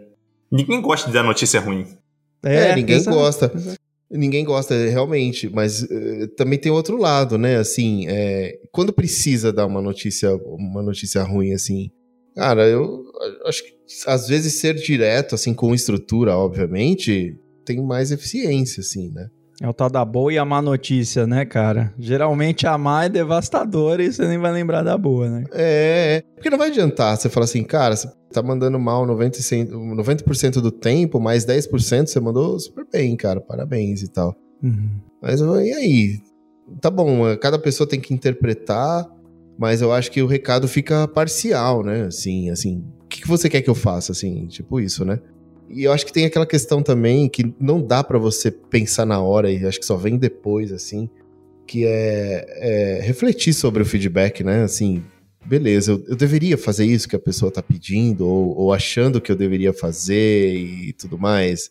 Ninguém gosta de dar notícia ruim. É, é ninguém exato, gosta. Exato. Ninguém gosta realmente, mas uh, também tem outro lado, né? Assim, é, quando precisa dar uma notícia, uma notícia ruim, assim, cara, eu acho que às vezes ser direto, assim, com estrutura, obviamente, tem mais eficiência, assim, né? É o tal da boa e a má notícia, né, cara? Geralmente a má é devastadora e você nem vai lembrar da boa, né? É, é. porque não vai adiantar você falar assim, cara, você tá mandando mal 90%, 90 do tempo, mais 10% você mandou super bem, cara, parabéns e tal. Uhum. Mas e aí? Tá bom, é, cada pessoa tem que interpretar, mas eu acho que o recado fica parcial, né? Assim, assim, o que, que você quer que eu faça, assim, tipo isso, né? E eu acho que tem aquela questão também que não dá para você pensar na hora e acho que só vem depois, assim, que é, é refletir sobre o feedback, né? Assim, beleza, eu, eu, deveria fazer isso que a pessoa tá pedindo, ou, ou, achando que eu deveria fazer e tudo mais,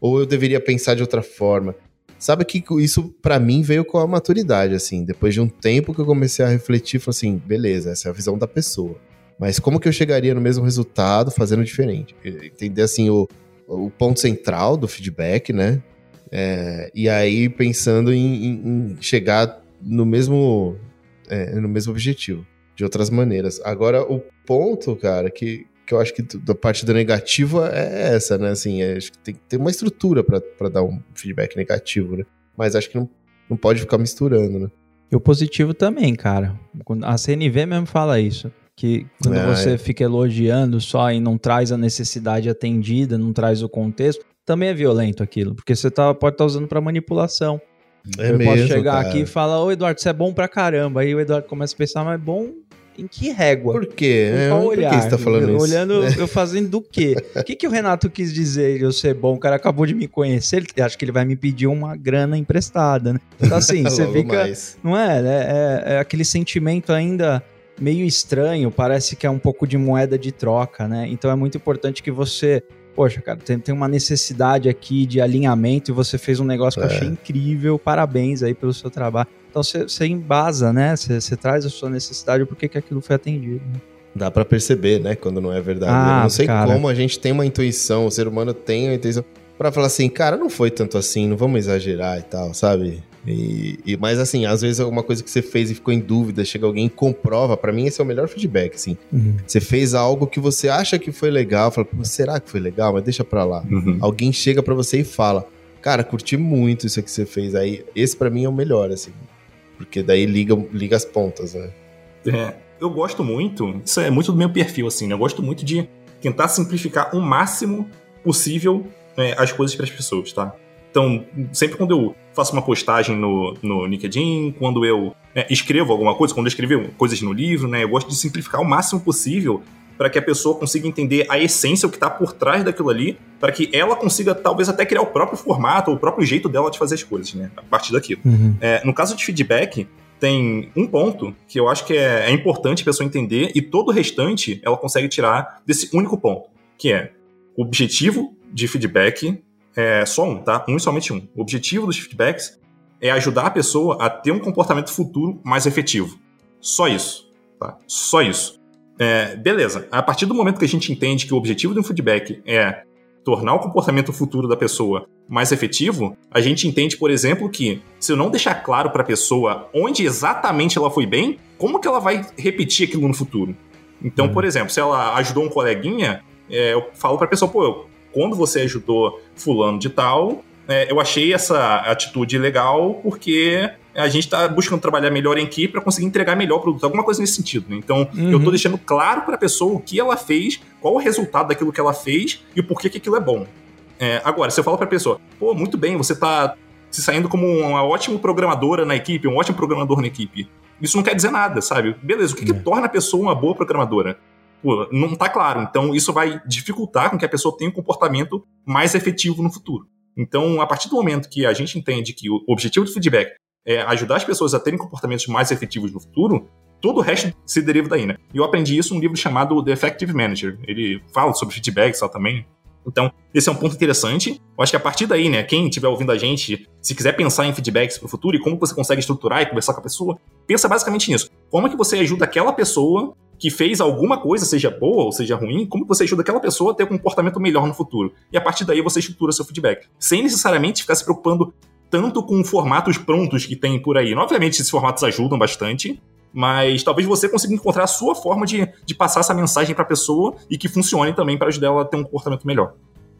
ou eu deveria pensar de outra forma. Sabe que isso para mim veio com a maturidade, assim, depois de um tempo que eu comecei a refletir, falei assim, beleza, essa é a visão da pessoa. Mas como que eu chegaria no mesmo resultado fazendo diferente? Entender assim o, o ponto central do feedback, né? É, e aí pensando em, em, chegar no mesmo, é, no mesmo objetivo, de outras maneiras. Agora, o ponto, cara, que, que eu acho que da parte da negativa é essa, né? Assim, é, acho que tem que ter uma estrutura para dar um feedback negativo, né? Mas acho que não, não pode ficar misturando, né? E o positivo também, cara. A CNV mesmo fala isso que quando é, você é. fica elogiando só e não traz a necessidade atendida, não traz o contexto, também é violento aquilo, porque você tá, pode estar tá usando para manipulação. É eu mesmo, posso chegar cara. aqui e falar, ô Eduardo, você é bom pra caramba. Aí o Eduardo começa a pensar, mas é bom em que régua? Por quê? É, qual olhar? Por que você tá falando isso? Olhando, [LAUGHS] eu fazendo do quê? O que, que o Renato quis dizer eu ser bom? O cara acabou de me conhecer, ele, acho que ele vai me pedir uma grana emprestada, né? Então assim, [LAUGHS] você fica... Mais. Não é, é, é, é aquele sentimento ainda meio estranho, parece que é um pouco de moeda de troca, né? Então é muito importante que você, poxa, cara, tem, tem uma necessidade aqui de alinhamento e você fez um negócio é. que eu achei é. incrível, parabéns aí pelo seu trabalho. Então você, embasa, né? Você, traz a sua necessidade, por que aquilo foi atendido. Né? Dá para perceber, né, quando não é verdade. Ah, eu não sei cara. como a gente tem uma intuição, o ser humano tem uma intuição para falar assim, cara, não foi tanto assim, não vamos exagerar e tal, sabe? E, e, mas assim, às vezes alguma coisa que você fez e ficou em dúvida, chega alguém e comprova. Para mim, esse é o melhor feedback, assim. Uhum. Você fez algo que você acha que foi legal, fala, será que foi legal? Mas deixa pra lá. Uhum. Alguém chega para você e fala, cara, curti muito isso que você fez. Aí, esse para mim é o melhor, assim. Porque daí liga, liga as pontas, né? É, eu gosto muito, isso é muito do meu perfil, assim, né? Eu gosto muito de tentar simplificar o máximo possível né, as coisas para as pessoas, tá? Então, sempre quando eu faço uma postagem no, no LinkedIn, quando eu né, escrevo alguma coisa, quando eu escrevo coisas no livro, né, eu gosto de simplificar o máximo possível para que a pessoa consiga entender a essência, o que está por trás daquilo ali, para que ela consiga talvez até criar o próprio formato, ou o próprio jeito dela de fazer as coisas, né, a partir daquilo. Uhum. É, no caso de feedback, tem um ponto que eu acho que é, é importante a pessoa entender e todo o restante ela consegue tirar desse único ponto, que é o objetivo de feedback é só um, tá? Um e somente um. O objetivo dos feedbacks é ajudar a pessoa a ter um comportamento futuro mais efetivo. Só isso, tá? Só isso. É, beleza. A partir do momento que a gente entende que o objetivo de um feedback é tornar o comportamento futuro da pessoa mais efetivo, a gente entende, por exemplo, que se eu não deixar claro para a pessoa onde exatamente ela foi bem, como que ela vai repetir aquilo no futuro? Então, uhum. por exemplo, se ela ajudou um coleguinha, é, eu falo para a pessoa, pô, quando você ajudou fulano de tal, é, eu achei essa atitude legal porque a gente está buscando trabalhar melhor em equipe para conseguir entregar melhor o produto, alguma coisa nesse sentido. Né? Então, uhum. eu estou deixando claro para a pessoa o que ela fez, qual o resultado daquilo que ela fez e o porquê que aquilo é bom. É, agora, se eu falo para a pessoa, pô, muito bem, você está se saindo como uma ótima programadora na equipe, um ótimo programador na equipe. Isso não quer dizer nada, sabe? Beleza, o que, que é. torna a pessoa uma boa programadora? Pô, não está claro. Então, isso vai dificultar com que a pessoa tenha um comportamento mais efetivo no futuro. Então, a partir do momento que a gente entende que o objetivo do feedback é, ajudar as pessoas a terem comportamentos mais efetivos no futuro, todo o resto se deriva daí, né? E eu aprendi isso num livro chamado The Effective Manager. Ele fala sobre feedback só também. Então, esse é um ponto interessante. Eu acho que a partir daí, né, quem estiver ouvindo a gente, se quiser pensar em feedbacks para o futuro e como você consegue estruturar e conversar com a pessoa, pensa basicamente nisso. Como é que você ajuda aquela pessoa que fez alguma coisa, seja boa ou seja ruim, como você ajuda aquela pessoa a ter um comportamento melhor no futuro? E a partir daí você estrutura seu feedback. Sem necessariamente ficar se preocupando tanto com formatos prontos que tem por aí. Obviamente, esses formatos ajudam bastante, mas talvez você consiga encontrar a sua forma de, de passar essa mensagem para a pessoa e que funcione também para ajudar ela a ter um comportamento melhor.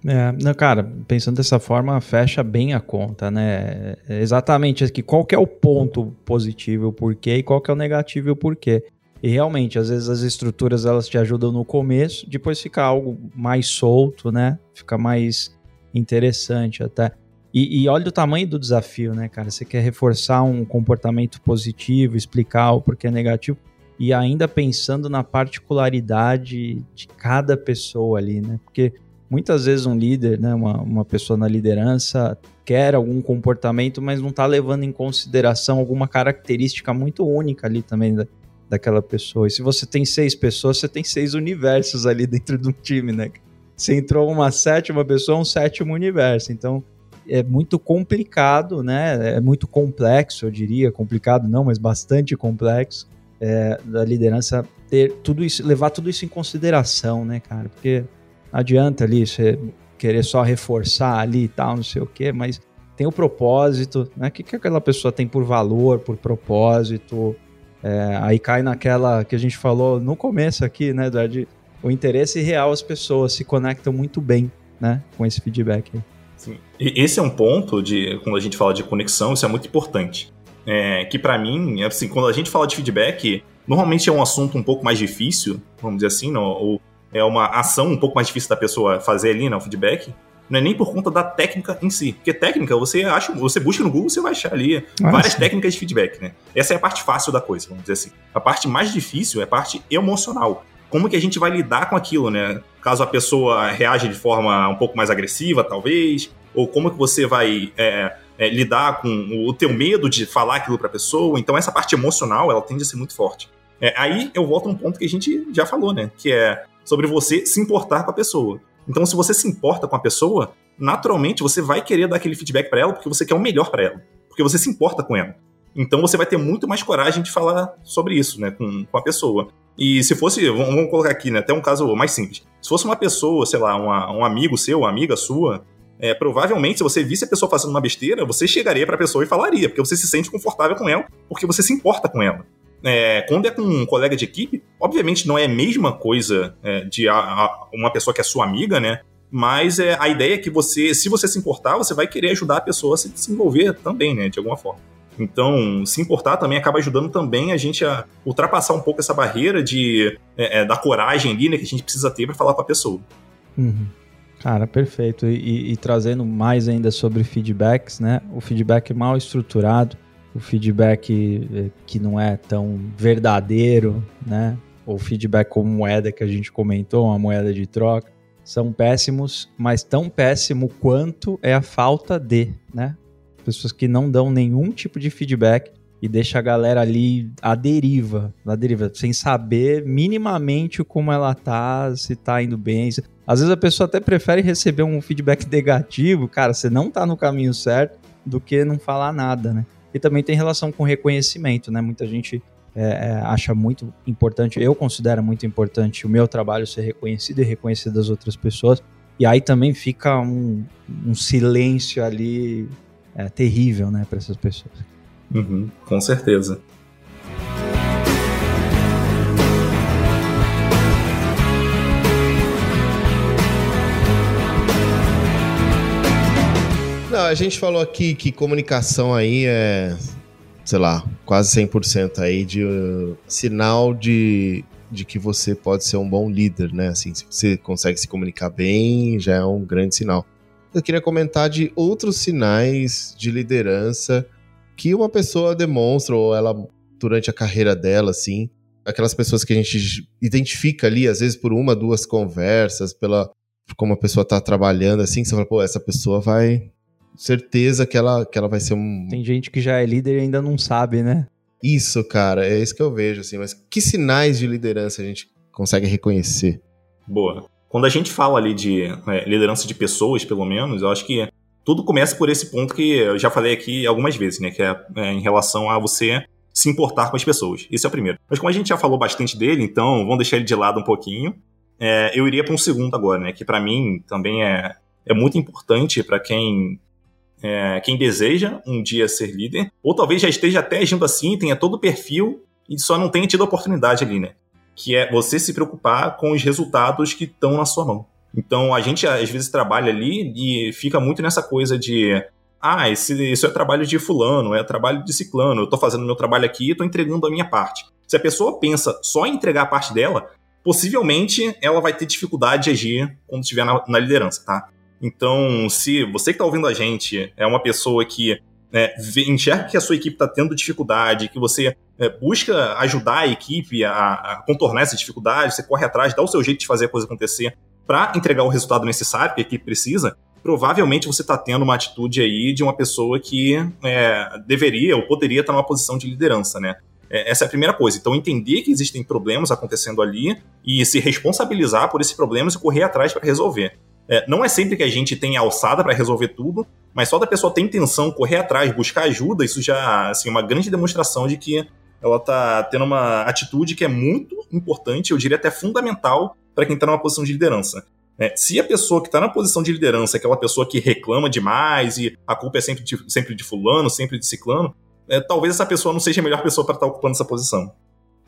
É, não, cara, pensando dessa forma, fecha bem a conta, né? É exatamente aqui, qual que é o ponto positivo, o porquê, e qual que é o negativo e o porquê. E realmente, às vezes as estruturas elas te ajudam no começo, depois fica algo mais solto, né? Fica mais interessante até. E, e, olha o tamanho do desafio, né, cara? Você quer reforçar um comportamento positivo, explicar o porquê é negativo, e ainda pensando na particularidade de cada pessoa ali, né? Porque muitas vezes um líder, né, uma, uma pessoa na liderança, quer algum comportamento, mas não está levando em consideração alguma característica muito única ali também da, daquela pessoa. E se você tem seis pessoas, você tem seis universos ali dentro de um time, né? Se entrou uma sétima pessoa, um sétimo universo. Então, é muito complicado, né? É muito complexo, eu diria, complicado não, mas bastante complexo é, da liderança ter tudo isso, levar tudo isso em consideração, né, cara? Porque não adianta ali você querer só reforçar ali e tal, não sei o quê, mas tem o propósito, né? O que, que aquela pessoa tem por valor, por propósito? É, aí cai naquela que a gente falou no começo aqui, né, Eduardo? O interesse real, as pessoas se conectam muito bem, né, com esse feedback aí. Sim. E esse é um ponto de quando a gente fala de conexão, isso é muito importante. É, que para mim, assim, quando a gente fala de feedback, normalmente é um assunto um pouco mais difícil, vamos dizer assim, não, ou é uma ação um pouco mais difícil da pessoa fazer ali, né, o feedback. Não é nem por conta da técnica em si. Porque técnica, você acha, você busca no Google, você vai achar ali ah, várias técnicas de feedback, né? Essa é a parte fácil da coisa, vamos dizer assim. A parte mais difícil é a parte emocional como que a gente vai lidar com aquilo, né? Caso a pessoa reaja de forma um pouco mais agressiva, talvez, ou como que você vai é, é, lidar com o teu medo de falar aquilo para a pessoa. Então essa parte emocional, ela tende a ser muito forte. É, aí eu volto a um ponto que a gente já falou, né? Que é sobre você se importar com a pessoa. Então, se você se importa com a pessoa, naturalmente você vai querer dar aquele feedback para ela porque você quer o melhor para ela, porque você se importa com ela. Então, você vai ter muito mais coragem de falar sobre isso, né, com, com a pessoa. E se fosse, vamos colocar aqui, né, até um caso mais simples. Se fosse uma pessoa, sei lá, uma, um amigo seu, uma amiga sua, é, provavelmente, se você visse a pessoa fazendo uma besteira, você chegaria para a pessoa e falaria, porque você se sente confortável com ela, porque você se importa com ela. É, quando é com um colega de equipe, obviamente não é a mesma coisa é, de a, a, uma pessoa que é sua amiga, né? Mas é, a ideia é que você, se você se importar, você vai querer ajudar a pessoa a se desenvolver também, né? De alguma forma. Então, se importar também acaba ajudando também a gente a ultrapassar um pouco essa barreira de, é, é, da coragem ali, né, que a gente precisa ter para falar com a pessoa. Uhum. Cara, perfeito. E, e, trazendo mais ainda sobre feedbacks, né? O feedback mal estruturado, o feedback é, que não é tão verdadeiro, né? O feedback como moeda que a gente comentou, uma moeda de troca, são péssimos, mas tão péssimo quanto é a falta de, né? pessoas que não dão nenhum tipo de feedback e deixa a galera ali à deriva, à deriva, sem saber minimamente como ela tá, se tá indo bem. Às vezes a pessoa até prefere receber um feedback negativo, cara, você não tá no caminho certo, do que não falar nada, né? E também tem relação com reconhecimento, né? Muita gente é, é, acha muito importante, eu considero muito importante o meu trabalho ser reconhecido e reconhecido das outras pessoas. E aí também fica um, um silêncio ali é, terrível, né, para essas pessoas. Uhum, com certeza. A gente falou aqui que comunicação aí é, sei lá, quase 100% aí de uh, sinal de, de que você pode ser um bom líder, né? Assim, se você consegue se comunicar bem, já é um grande sinal. Eu queria comentar de outros sinais de liderança que uma pessoa demonstra, ou ela, durante a carreira dela, assim, aquelas pessoas que a gente identifica ali, às vezes por uma, duas conversas, pela como a pessoa tá trabalhando, assim, você fala, pô, essa pessoa vai, certeza que ela, que ela vai ser um. Tem gente que já é líder e ainda não sabe, né? Isso, cara, é isso que eu vejo, assim. Mas que sinais de liderança a gente consegue reconhecer? Boa. Quando a gente fala ali de é, liderança de pessoas, pelo menos, eu acho que tudo começa por esse ponto que eu já falei aqui algumas vezes, né? Que é, é em relação a você se importar com as pessoas. Esse é o primeiro. Mas como a gente já falou bastante dele, então vamos deixar ele de lado um pouquinho. É, eu iria para um segundo agora, né? Que para mim também é, é muito importante para quem é, quem deseja um dia ser líder, ou talvez já esteja até agindo assim, tenha todo o perfil e só não tenha tido a oportunidade ali, né? Que é você se preocupar com os resultados que estão na sua mão. Então a gente às vezes trabalha ali e fica muito nessa coisa de ah, esse, isso é trabalho de fulano, é trabalho de ciclano, eu estou fazendo meu trabalho aqui e estou entregando a minha parte. Se a pessoa pensa só em entregar a parte dela, possivelmente ela vai ter dificuldade de agir quando estiver na, na liderança, tá? Então, se você que está ouvindo a gente é uma pessoa que é, enxerga que a sua equipe está tendo dificuldade, que você é, busca ajudar a equipe a, a, contornar essa dificuldade, você corre atrás, dá o seu jeito de fazer a coisa acontecer para entregar o resultado necessário que a equipe precisa, provavelmente você está tendo uma atitude aí de uma pessoa que é, deveria ou poderia estar numa posição de liderança, né? É, essa é a primeira coisa. Então, entender que existem problemas acontecendo ali e se responsabilizar por esses problemas e correr atrás para resolver. É, não é sempre que a gente tem alçada para resolver tudo, mas só da pessoa ter intenção, correr atrás, buscar ajuda, isso já assim, é uma grande demonstração de que ela está tendo uma atitude que é muito importante, eu diria até fundamental, para quem está numa posição de liderança. É, se a pessoa que está na posição de liderança é aquela pessoa que reclama demais e a culpa é sempre de, sempre de fulano, sempre de ciclano, é, talvez essa pessoa não seja a melhor pessoa para estar tá ocupando essa posição.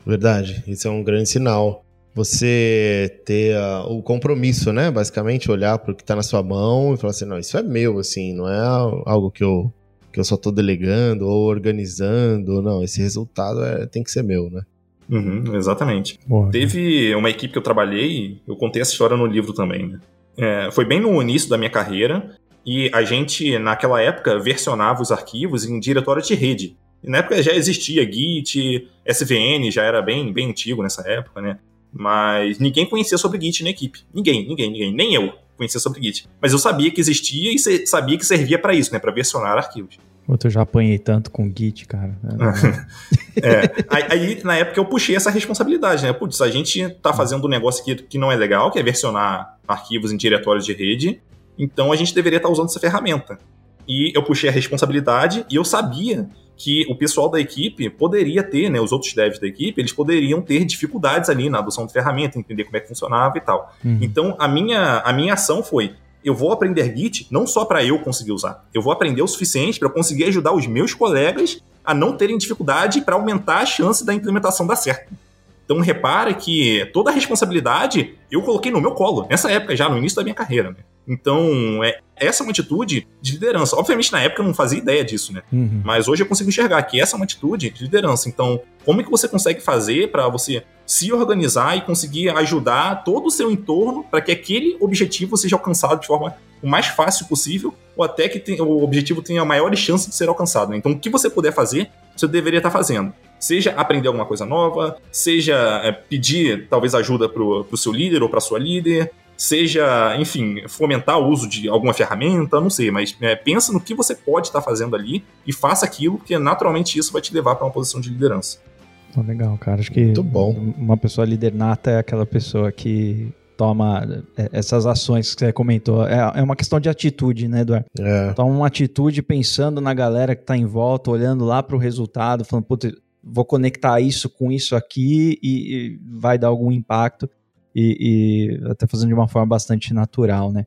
Verdade, isso é um grande sinal você ter uh, o compromisso, né? Basicamente, olhar para o que está na sua mão e falar assim, não, isso é meu, assim, não é algo que eu, que eu só estou delegando ou organizando, não, esse resultado é, tem que ser meu, né? Uhum, exatamente. Boa, Teve uma equipe que eu trabalhei, eu contei essa história no livro também, né? É, foi bem no início da minha carreira e a gente, naquela época, versionava os arquivos em diretório de rede. E na época já existia Git, SVN já era bem, bem antigo nessa época, né? Mas ninguém conhecia sobre Git na equipe. Ninguém, ninguém, ninguém. Nem eu conhecia sobre Git. Mas eu sabia que existia e sabia que servia para isso, né? Para versionar arquivos. Puta, eu já apanhei tanto com Git, cara. [LAUGHS] é, aí, aí, na época, eu puxei essa responsabilidade, né? Putz, a gente tá fazendo um negócio aqui que não é legal, que é versionar arquivos em diretórios de rede, então a gente deveria estar tá usando essa ferramenta. E eu puxei a responsabilidade e eu sabia que o pessoal da equipe poderia ter, né, os outros devs da equipe, eles poderiam ter dificuldades ali na adoção de ferramenta, entender como é que funcionava e tal. Uhum. Então, a minha, a minha ação foi, eu vou aprender Git não só para eu conseguir usar, eu vou aprender o suficiente para conseguir ajudar os meus colegas a não terem dificuldade para aumentar a chance da implementação dar certo. Então repara que toda a responsabilidade eu coloquei no meu colo, nessa época já, no início da minha carreira. Né? Então, é, essa é uma atitude de liderança. Obviamente, na época eu não fazia ideia disso, né? Uhum. Mas hoje eu consigo enxergar que essa é uma atitude de liderança. Então, como é que você consegue fazer para você se organizar e conseguir ajudar todo o seu entorno para que aquele objetivo seja alcançado de forma o mais fácil possível ou até que o objetivo tenha maiores chances de ser alcançado. Né? Então, o que você puder fazer, você deveria estar fazendo. Seja aprender alguma coisa nova, seja é, pedir talvez ajuda para o seu líder ou para sua líder, seja, enfim, fomentar o uso de alguma ferramenta, não sei, mas é, pensa no que você pode estar fazendo ali e faça aquilo, porque naturalmente isso vai te levar para uma posição de liderança. legal, cara. Acho que Muito bom. uma pessoa líder nata é aquela pessoa que toma é, essas ações que você comentou. É, é uma questão de atitude, né, Eduardo? É. Toma uma atitude pensando na galera que está em volta, olhando lá para o resultado, falando, putz, vou conectar isso com isso aqui e, e vai dar algum impacto e, e, até fazendo de uma forma bastante natural, né?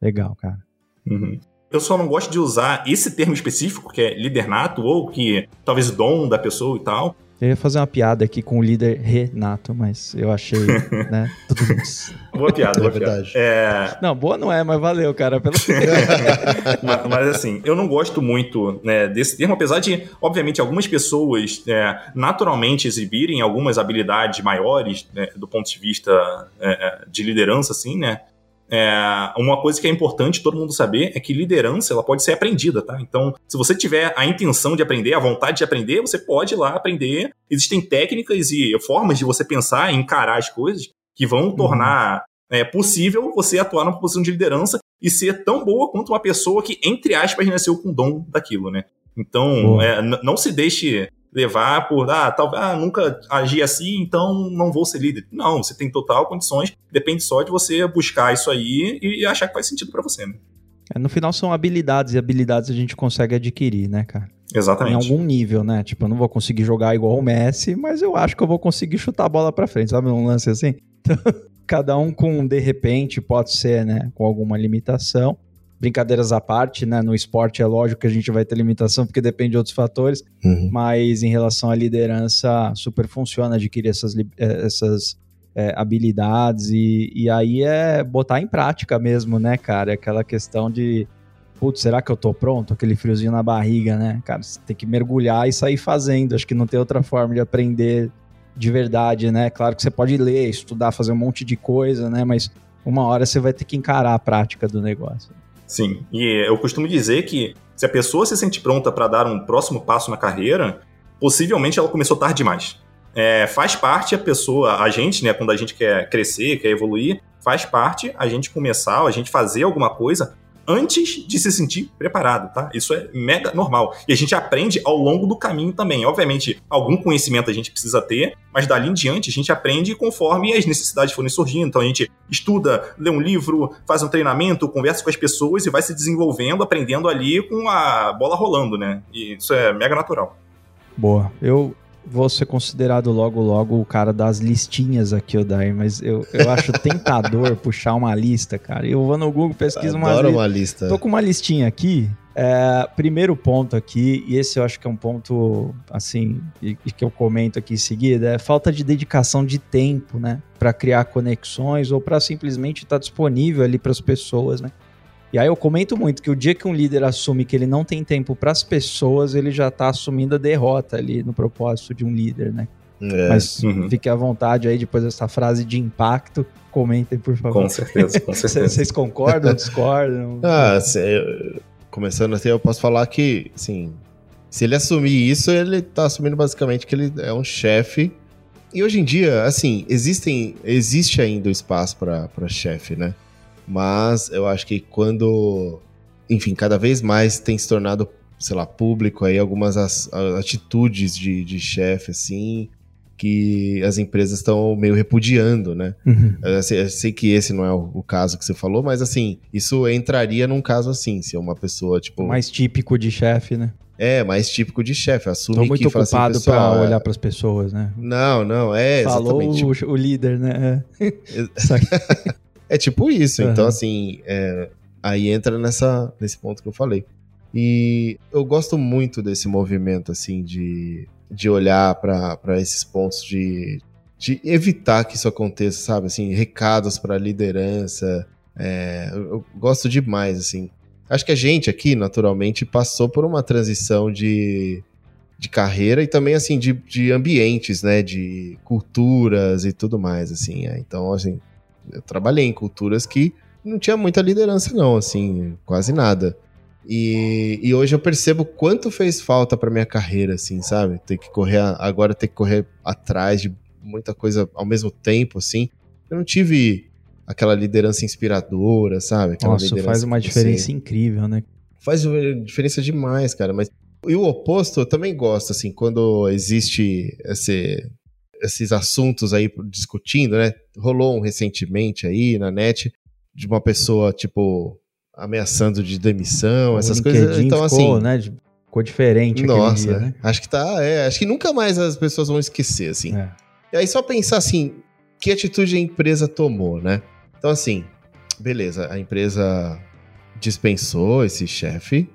Legal, cara. Uhum. Eu só não gosto de usar esse termo específico, que é líder nato, ou que talvez dom da pessoa e tal. Eu ia fazer uma piada aqui com o líder Renato, mas eu achei, [LAUGHS] né? Tudo isso. Boa piada, boa é verdade. É... Não, boa não é, mas valeu, cara. Pelo... [LAUGHS] mas, mas, assim, eu não gosto muito né, desse termo, apesar de, obviamente, algumas pessoas é, naturalmente exibirem algumas habilidades maiores né, do ponto de vista é, é de liderança, assim, né? É, uma coisa que é importante todo mundo saber é que liderança ela pode ser aprendida, tá? Então, se você tiver a intenção de aprender, a vontade de aprender, você pode ir lá aprender. Existem técnicas e formas de você pensar e encarar as coisas que vão uhum. tornar é, possível você atuar numa posição de liderança e ser tão boa quanto uma pessoa que, entre aspas, nasceu com o dom daquilo, né? Então, é, não se deixe levar por, ah, tal, ah, nunca agi assim, então não vou ser líder. Não, você tem total condições, depende só de você buscar isso aí e achar que faz sentido para você, né? É, no final são habilidades e habilidades a gente consegue adquirir, né, cara? Exatamente. Em algum nível, né? Tipo, eu não vou conseguir jogar igual o Messi, mas eu acho que eu vou conseguir chutar a bola para frente, sabe? Um lance assim. [LAUGHS] Então, cada um com de repente pode ser, né, com alguma limitação, brincadeiras à parte, né? No esporte é lógico que a gente vai ter limitação porque depende de outros fatores, uhum. mas em relação à liderança, super funciona adquirir essas, eh, essas é, habilidades e, e aí é botar em prática mesmo, né, cara? É aquela questão de, putz, será que eu tô pronto? Aquele friozinho na barriga, né? Cara, você tem que mergulhar e sair fazendo. Acho que não tem outra forma de aprender de verdade, né? Claro que você pode ler, estudar, fazer um monte de coisa, né? Mas uma hora você vai ter que encarar a prática do negócio. Sim, e eu costumo dizer que se a pessoa se sente pronta para dar um próximo passo na carreira, possivelmente ela começou tarde demais. É, faz parte a pessoa, a gente, né, quando a gente quer crescer, quer evoluir, faz parte a gente começar, a gente fazer alguma coisa antes de se sentir preparado, tá? Isso é mega normal. E a gente aprende ao longo do caminho também. Obviamente, algum conhecimento a gente precisa ter, mas dali em diante a gente aprende conforme as necessidades forem surgindo. Então a gente estuda, lê um livro, faz um treinamento, conversa com as pessoas e vai se desenvolvendo, aprendendo ali com a bola rolando, né? E isso é mega natural. Boa. Eu vou ser considerado logo logo o cara das listinhas aqui, Odair, mas eu, eu acho tentador [LAUGHS] puxar uma lista, cara. Eu vou no Google, pesquiso uma, li uma lista. Tô com uma listinha aqui. É, primeiro ponto aqui, e esse eu acho que é um ponto, assim, e, e que eu comento aqui em seguida, é falta de dedicação de tempo, né? Para criar conexões ou para simplesmente estar tá disponível ali para as pessoas, né? E aí eu comento muito que o dia que um líder assume que ele não tem tempo para as pessoas, ele já está assumindo a derrota ali no propósito de um líder, né? É. Mas uhum. fique à vontade aí depois dessa frase de impacto, comentem por favor. Com certeza, com [LAUGHS] certeza. Vocês concordam, discordam? [LAUGHS] Ah, começando assim, eu posso falar que, assim, se ele assumir isso, ele está assumindo basicamente que ele é um chefe. E hoje em dia, assim, existem, existe ainda o espaço para chefe, né? Mas eu acho que quando, enfim, cada vez mais tem se tornado, sei lá, público aí algumas as, atitudes de, de chefe, assim, que as empresas estão meio repudiando, né? Uhum. Eu, sei, eu, sei, que esse não é o, o, caso que você falou, mas assim, isso entraria num caso assim, se é uma pessoa, tipo... Mais típico de chefe, né? É, mais típico de chefe. Assume Tô muito que assim, ocupado assim, para olhar para as pessoas, né? Não, não, é Falou exatamente. O, o líder, né? [LAUGHS] É. [LAUGHS] É tipo isso. Uhum. Então, assim, é, aí entra nessa, nesse ponto que eu falei. E eu gosto muito desse movimento, assim, de, de olhar para esses pontos de, de evitar que isso aconteça, sabe? Assim, recados para liderança. É, eu, gosto demais, assim. Acho que a gente aqui, naturalmente, passou por uma transição de, de carreira e também, assim, de, de ambientes, né? De culturas e tudo mais, assim. É. Então, assim, eu trabalhei em culturas que não tinha muita liderança, não, assim, quase nada. E, e hoje eu percebo quanto fez falta para minha carreira, assim, sabe? Ter que correr, agora ter que correr atrás de muita coisa ao mesmo tempo, assim. Eu não tive aquela liderança inspiradora, sabe? Aquela Nossa, faz uma diferença incrível, né? Faz diferença demais, cara. Mas e o oposto eu também gosto, assim, quando existe esse, esses assuntos aí discutindo, né? Rolou um recentemente aí na net de uma pessoa, tipo, ameaçando de demissão, o essas coisas. Então, ficou, assim. Né? Ficou diferente. Nossa, dia, né? acho que tá. É, acho que nunca mais as pessoas vão esquecer, assim. É. E aí, só pensar assim, que atitude a empresa tomou, né? Então, assim, beleza, a empresa dispensou esse chefe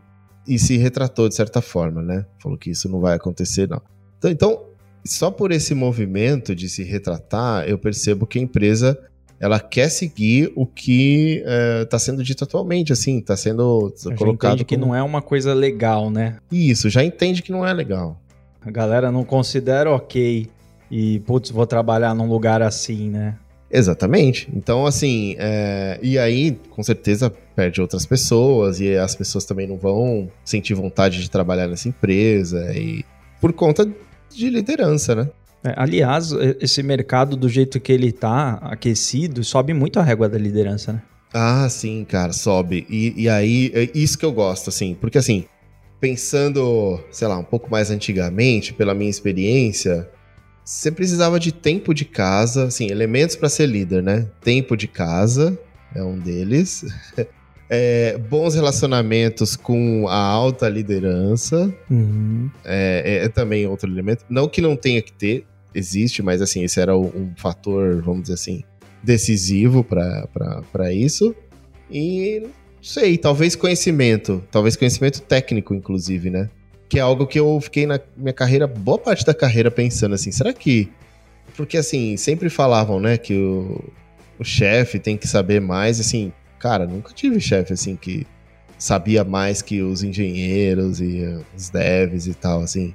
e se retratou de certa forma, né? Falou que isso não vai acontecer, não. Então, então, só por esse movimento de se retratar, eu percebo que a empresa ela quer seguir o que está é, sendo dito atualmente, assim, está sendo já colocado. Entende que não é uma coisa legal, né? Isso, já entende que não é legal. A galera não considera ok e, putz, vou trabalhar num lugar assim, né? Exatamente. Então, assim, é... e aí, com certeza, perde outras pessoas e as pessoas também não vão sentir vontade de trabalhar nessa empresa e por conta de liderança, né? É, aliás, esse mercado do jeito que ele tá aquecido, sobe muito a régua da liderança, né? Ah, sim, cara, sobe. E, e aí, é isso que eu gosto, assim, porque assim, pensando, sei lá, um pouco mais antigamente, pela minha experiência, você precisava de tempo de casa, assim, elementos para ser líder, né? Tempo de casa é um deles. [LAUGHS] É, bons relacionamentos com a alta liderança uhum. é, é, é, também outro elemento. Não que não tenha que ter, existe, mas assim, esse era um fator, vamos dizer assim, decisivo para isso. E sei, talvez conhecimento, talvez conhecimento técnico, inclusive, né? que é algo que eu fiquei na minha carreira, boa parte da carreira pensando assim, será que porque assim, sempre falavam, né, que o, o chefe tem que saber mais, assim, cara, nunca tive chefe assim que sabia mais que os engenheiros e os devs e tal, assim.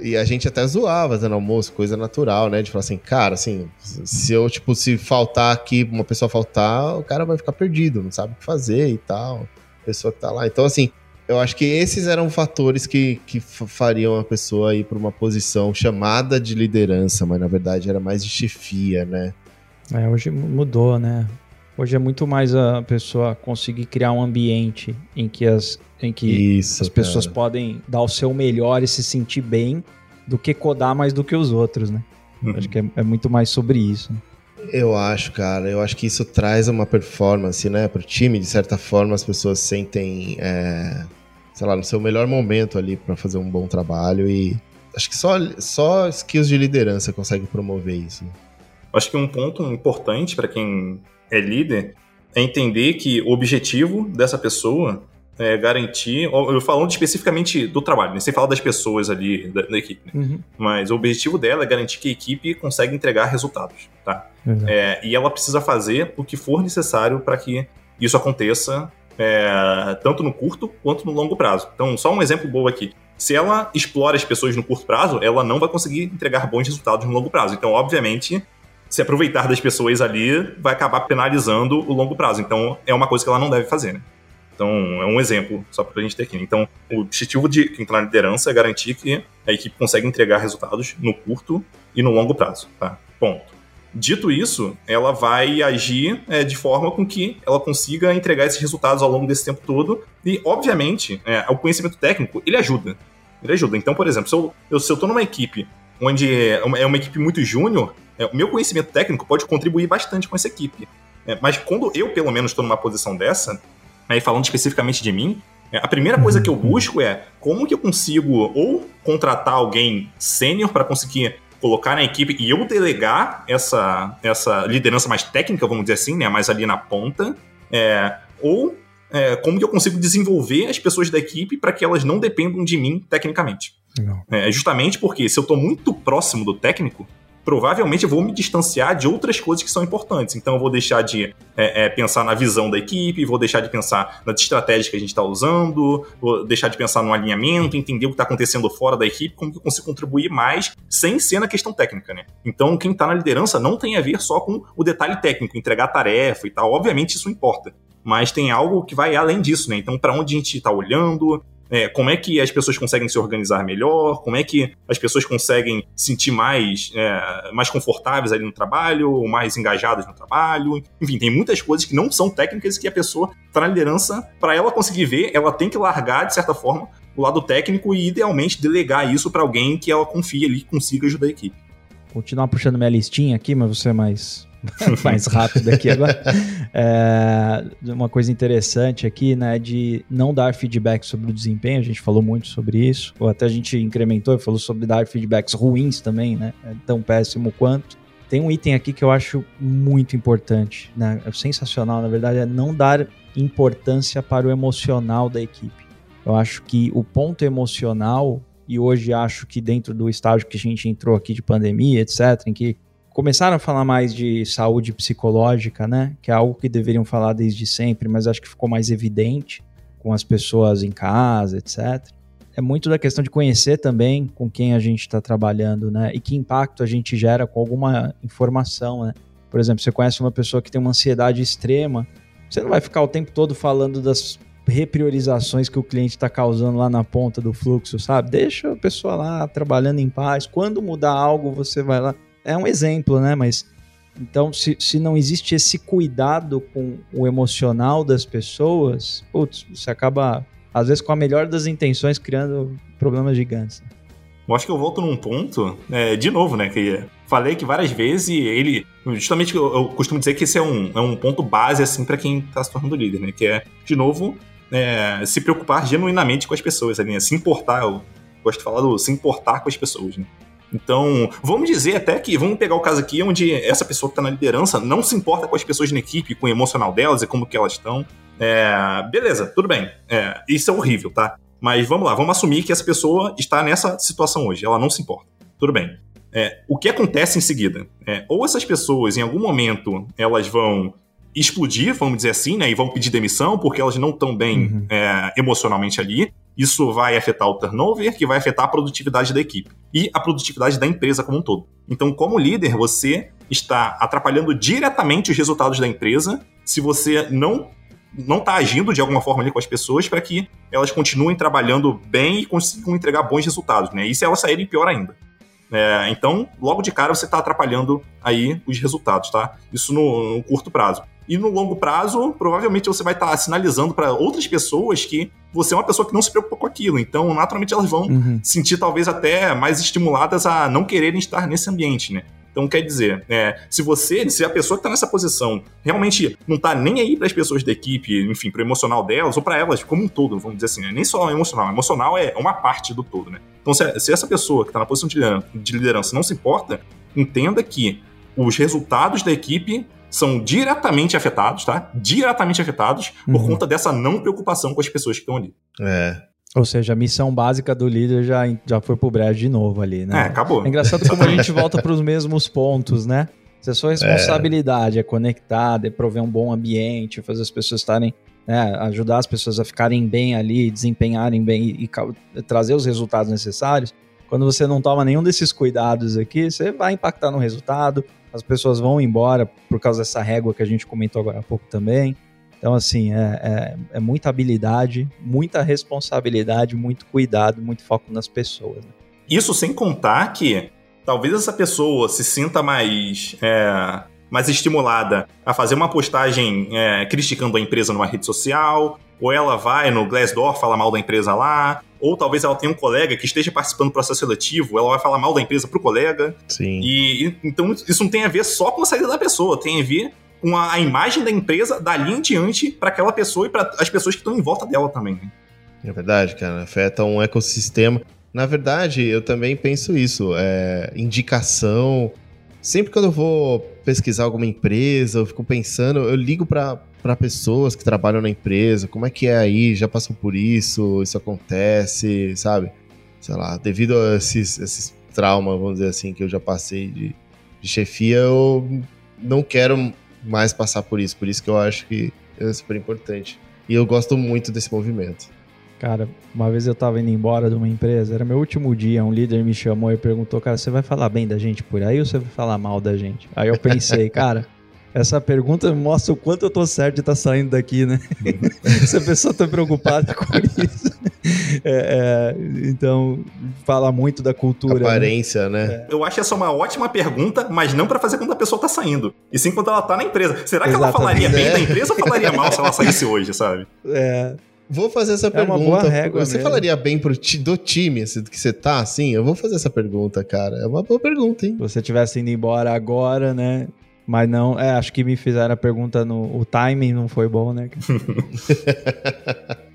E a gente até zoava no almoço, coisa natural, né? De falar assim, cara, assim, se eu, tipo, se faltar aqui, uma pessoa faltar, o cara vai ficar perdido, não sabe o que fazer e tal. A pessoa que tá lá. Então, assim, eu acho que esses eram fatores que, que fariam a pessoa ir para uma posição chamada de liderança, mas na verdade era mais de chefia, né? É, hoje mudou, né? Hoje é muito mais a pessoa conseguir criar um ambiente em que as, em que Isso, as pessoas cara. podem dar o seu melhor e se sentir bem do que codar mais do que os outros, né? Uhum. Acho que é, é, muito mais sobre isso. Né? Eu acho, cara. Eu acho que isso traz uma performance, né? Pro time, de certa forma, as pessoas sentem. É sei lá, no seu melhor momento ali para fazer um bom trabalho e acho que só, só skills de liderança consegue promover isso. Acho que um ponto importante para quem é líder é entender que o objetivo dessa pessoa é garantir, eu falando especificamente do trabalho, né? sem falar das pessoas ali da, da equipe, né? uhum. mas o objetivo dela é garantir que a equipe consegue entregar resultados, tá? É, e ela precisa fazer o que for necessário para que isso aconteça é, tanto no curto quanto no longo prazo. Então, só um exemplo bom aqui. Se ela explora as pessoas no curto prazo, ela não vai conseguir entregar bons resultados no longo prazo. Então, obviamente, se aproveitar das pessoas ali vai acabar penalizando o longo prazo. Então, é uma coisa que ela não deve fazer, né? Então, é um exemplo só para a gente ter aqui. Então, o objetivo de quem está na liderança é garantir que a equipe consegue entregar resultados no curto e no longo prazo, tá? Ponto. Dito isso, ela vai agir é, de forma com que ela consiga entregar esses resultados ao longo desse tempo todo. E, obviamente, é, o conhecimento técnico, ele ajuda. Ele ajuda. Então, por exemplo, se eu, tô numa equipe onde é uma, é uma equipe muito júnior, é, o meu conhecimento técnico pode contribuir bastante com essa equipe. É, mas quando eu, pelo menos, estou numa posição dessa, aí falando especificamente de mim, é, a primeira coisa que eu busco é como que eu consigo ou contratar alguém sênior para conseguir colocar na equipe e eu delegar essa, essa liderança mais técnica, vamos dizer assim, né, mais ali na ponta, é, ou é, como que eu consigo desenvolver as pessoas da equipe para que elas não dependam de mim tecnicamente. É, justamente porque se eu estou muito próximo do técnico, provavelmente eu vou me distanciar de outras coisas que são importantes. Então eu vou deixar de é, é, pensar na visão da equipe, vou deixar de pensar nas estratégias que a gente está usando, vou deixar de pensar no alinhamento, entender o que está acontecendo fora da equipe, como que eu consigo contribuir mais sem ser na questão técnica, né? Então quem está na liderança não tem a ver só com o detalhe técnico, entregar tarefa e tal. Obviamente isso importa mas tem algo que vai além disso, né? Então, para onde a gente está olhando, é, como é que as pessoas conseguem se organizar melhor, como é que as pessoas conseguem sentir mais, é, mais confortáveis ali no trabalho, mais engajadas no trabalho. Enfim, tem muitas coisas que não são técnicas que a pessoa está na liderança, para ela conseguir ver, ela tem que largar, de certa forma, o lado técnico e, idealmente, delegar isso para alguém que ela confie ali consiga ajudar a equipe. Continuar puxando minha listinha aqui, mas você é mais [LAUGHS] mais rápido aqui agora. É, uma coisa interessante aqui, né, de não dar feedback sobre o desempenho, a gente falou muito sobre isso, ou até a gente incrementou falou sobre dar feedbacks ruins também, né, é tão péssimo quanto. tem um item aqui que eu acho muito importante, né? É sensacional, na verdade, é não dar importância para o emocional da equipe. Eu acho que o ponto emocional, e hoje acho que dentro do estágio que a gente entrou aqui de pandemia, etc., em que começaram a falar mais de saúde psicológica, né? Que é algo que deveriam falar desde sempre, mas acho que ficou mais evidente com as pessoas em casa, etc é muito da questão de conhecer também com quem a gente está trabalhando, né? E que impacto a gente gera com alguma informação, né? Por exemplo, você conhece uma pessoa que tem uma ansiedade extrema, você não vai ficar o tempo todo falando das repriorizações que o cliente está causando lá na ponta do fluxo, sabe? Deixa a pessoa lá trabalhando em paz. Quando mudar algo, você vai lá. É um exemplo, né? Mas então, se, se não existe esse cuidado com o emocional das pessoas, putz, você acaba às vezes com a melhor das intenções, criando problemas gigantes. Eu acho que eu volto num ponto, é, de novo, né? Que falei que várias vezes ele. Justamente eu, eu costumo dizer que esse é um, é um ponto base, assim, para quem tá se tornando líder, né? Que é, de novo, é, se preocupar genuinamente com as pessoas, né? se importar. Eu gosto de falar do se importar com as pessoas, né? Então, vamos dizer até que, vamos pegar o caso aqui onde essa pessoa que está na liderança não se importa com as pessoas na equipe, com o emocional delas e como que elas estão. É, beleza, tudo bem. É, isso é horrível, tá? Mas vamos lá, vamos assumir que essa pessoa está nessa situação hoje, ela não se importa. Tudo bem. É, o que acontece em seguida? É, ou essas pessoas, em algum momento, elas vão explodir, vamos dizer assim, né? E vão pedir demissão porque elas não estão bem uhum. é, emocionalmente ali. Isso vai afetar o turnover, que vai afetar a produtividade da equipe e a produtividade da empresa como um todo. Então, como líder, você está atrapalhando diretamente os resultados da empresa se você não não está agindo de alguma forma ali com as pessoas para que elas continuem trabalhando bem e consigam entregar bons resultados, né? E se elas saírem, pior ainda. É, então, logo de cara, você está atrapalhando aí os resultados, tá? Isso no, no, curto prazo. E no longo prazo, provavelmente você vai estar tá sinalizando para outras pessoas que você é uma pessoa que não se preocupa com aquilo. Então, naturalmente, elas vão uhum. sentir talvez até mais estimuladas a não quererem estar nesse ambiente, né? Então, quer dizer, é, se você, se a pessoa que está nessa posição realmente não está nem aí para as pessoas da equipe, enfim, para o emocional delas, ou para elas como um todo, vamos dizer assim, né? nem só emocional, emocional é uma parte do todo, né? Então, se, se essa pessoa que está na posição de liderança, de liderança não se importa, entenda que os resultados da equipe são diretamente afetados, tá? Diretamente afetados uhum. por conta dessa não preocupação com as pessoas que estão ali. É, ou seja, a missão básica do líder já, já foi pro brejo de novo ali, né? É, acabou. É engraçado como a gente volta para os mesmos pontos, né? Se a sua responsabilidade é, é conectar, é prover um bom ambiente, fazer as pessoas estarem, né, ajudar as pessoas a ficarem bem ali, desempenharem bem e, e trazer os resultados necessários, quando você não toma nenhum desses cuidados aqui, você vai impactar no resultado, as pessoas vão embora por causa dessa régua que a gente comentou agora há pouco também. Então, assim, é, é, é, muita habilidade, muita responsabilidade, muito cuidado, muito foco nas pessoas. Né? Isso sem contar que talvez essa pessoa se sinta mais, é, mais estimulada a fazer uma postagem é, criticando a empresa numa rede social, ou ela vai no Glassdoor falar mal da empresa lá, ou talvez ela tenha um colega que esteja participando do processo seletivo, ela vai falar mal da empresa pro colega. Sim. E, e então isso não tem a ver só com a saída da pessoa, tem a ver com a, imagem da empresa dali em diante para aquela pessoa e para as pessoas que estão em volta dela também. Né? É verdade, cara. Afeta um ecossistema. Na verdade, eu também penso isso. É, indicação. Sempre quando eu vou pesquisar alguma empresa, eu fico pensando, eu ligo para pessoas que trabalham na empresa, como é que é aí, já passam por isso, isso acontece, sabe? Sei lá, devido a esses, esses traumas, vamos dizer assim, que eu já passei de, de chefia, eu não quero mais passar por isso. Por isso que eu acho que é super importante. E eu gosto muito desse movimento. Cara, uma vez eu tava indo embora de uma empresa, era meu último dia, um líder me chamou e perguntou, cara, você vai falar bem da gente por aí ou você vai falar mal da gente? Aí eu pensei, [LAUGHS] cara, essa pergunta mostra o quanto eu tô certo de estar tá saindo daqui, né? [LAUGHS] Se a pessoa tá preocupada com isso. É, é, então, fala muito da cultura. Né? Aparência, né? né? Eu acho essa uma ótima pergunta, mas não para fazer quando a pessoa tá saindo. E sim quando ela tá na empresa. Será que Exatamente. ela falaria bem da empresa ou falaria mal se ela saísse hoje, sabe? É. Vou fazer essa é pergunta. Uma boa régua você mesmo. falaria bem pro do time que você tá assim? Eu vou fazer essa pergunta, cara. É uma boa pergunta, hein? Se você tivesse indo embora agora, né? Mas não, é, acho que me fizeram a pergunta no. O timing não foi bom, né? [LAUGHS]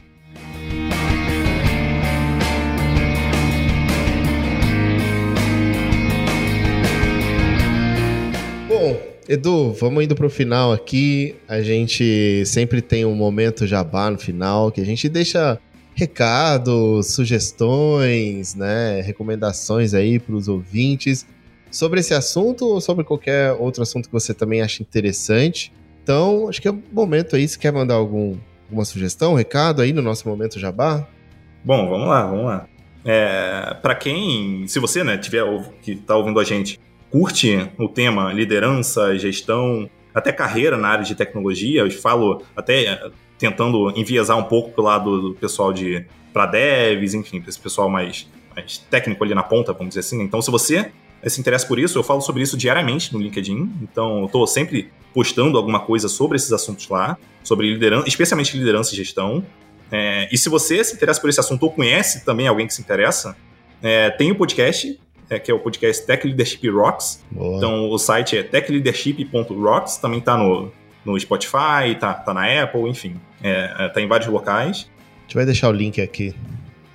Edu, vamos indo pro final aqui. A gente sempre tem um momento jabá no final que a gente deixa recados, sugestões, né, recomendações aí para os ouvintes sobre esse assunto ou sobre qualquer outro assunto que você também acha interessante. Então, acho que é o momento aí. Se quer mandar algum, alguma sugestão, recado aí no nosso momento jabá? Bom, vamos lá, vamos lá. É, para quem, se você né, tiver que está ouvindo a gente, curte o tema liderança, gestão, até carreira na área de tecnologia, eu falo até tentando enviesar um pouco pro lado do pessoal de para devs, enfim, para esse pessoal mais, mais técnico ali na ponta, vamos dizer assim. Então, se você se interessa por isso, eu falo sobre isso diariamente no LinkedIn. Então, eu estou sempre postando alguma coisa sobre esses assuntos lá, sobre liderança, especialmente liderança e gestão. É, e se você se interessa por esse assunto ou conhece também alguém que se interessa, é, tem o um podcast, é, que é o podcast Tech Leadership Rocks. Boa. Então, o site é techleadership.rocks, também está no, no Spotify, tá, tá na Apple, enfim, é, é, tá em vários locais. A gente vai deixar o link aqui.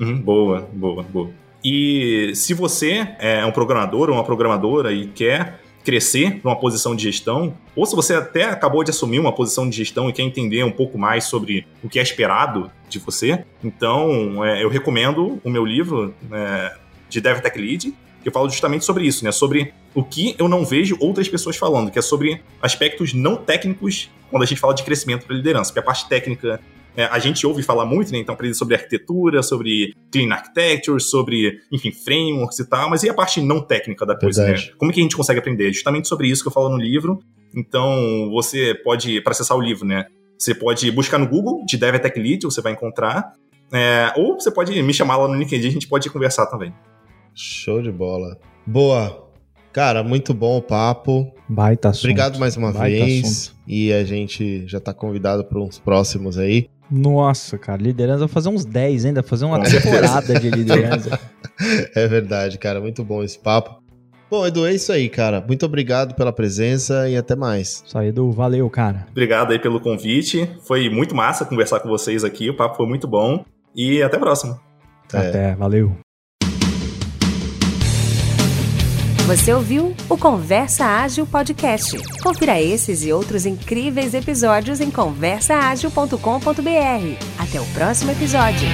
Uhum, boa, boa, boa. E se você é um programador ou uma programadora e quer crescer numa posição de gestão, ou se você até acabou de assumir uma posição de gestão e quer entender um pouco mais sobre o que é esperado de você, então é, eu recomendo o meu livro é, de Dev Tech Lead, que eu falo justamente sobre isso, né? Sobre o que eu não vejo outras pessoas falando, que é sobre aspectos não técnicos quando a gente fala de crescimento para liderança, porque a parte técnica é, a gente ouve falar muito, né? Então, aprende sobre arquitetura, sobre clean architecture, sobre, enfim, frameworks e tal, mas e a parte não técnica da coisa, né? Como é que a gente consegue aprender? Justamente sobre isso que eu falo no livro. Então, você pode, para acessar o livro, né? Você pode buscar no Google, de Dev Tech Lead, você vai encontrar. É, ou você pode me chamar lá no LinkedIn, a gente pode conversar também. Show de bola. Boa. Cara, muito bom o papo. Baita assunto. Obrigado mais uma Baita vez. Assunto. E a gente já tá convidado para uns próximos aí. Nossa, cara, liderança, fazer uns 10 ainda, fazer uma temporada de liderança. [LAUGHS] é verdade, cara, muito bom esse papo. Bom, Edu, é isso aí, cara. Muito obrigado pela presença e até mais. Isso aí, Edu, valeu, cara. Obrigado aí pelo convite. Foi muito massa conversar com vocês aqui, o papo foi muito bom. E até a próxima. Até, até valeu. Você ouviu o Conversa Ágil Podcast. Confira esses e outros incríveis episódios em conversaagil.com.br. Até o próximo episódio.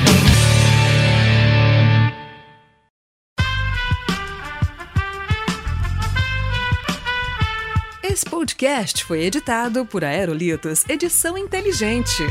Esse podcast foi editado por Aerolitos Edição Inteligente.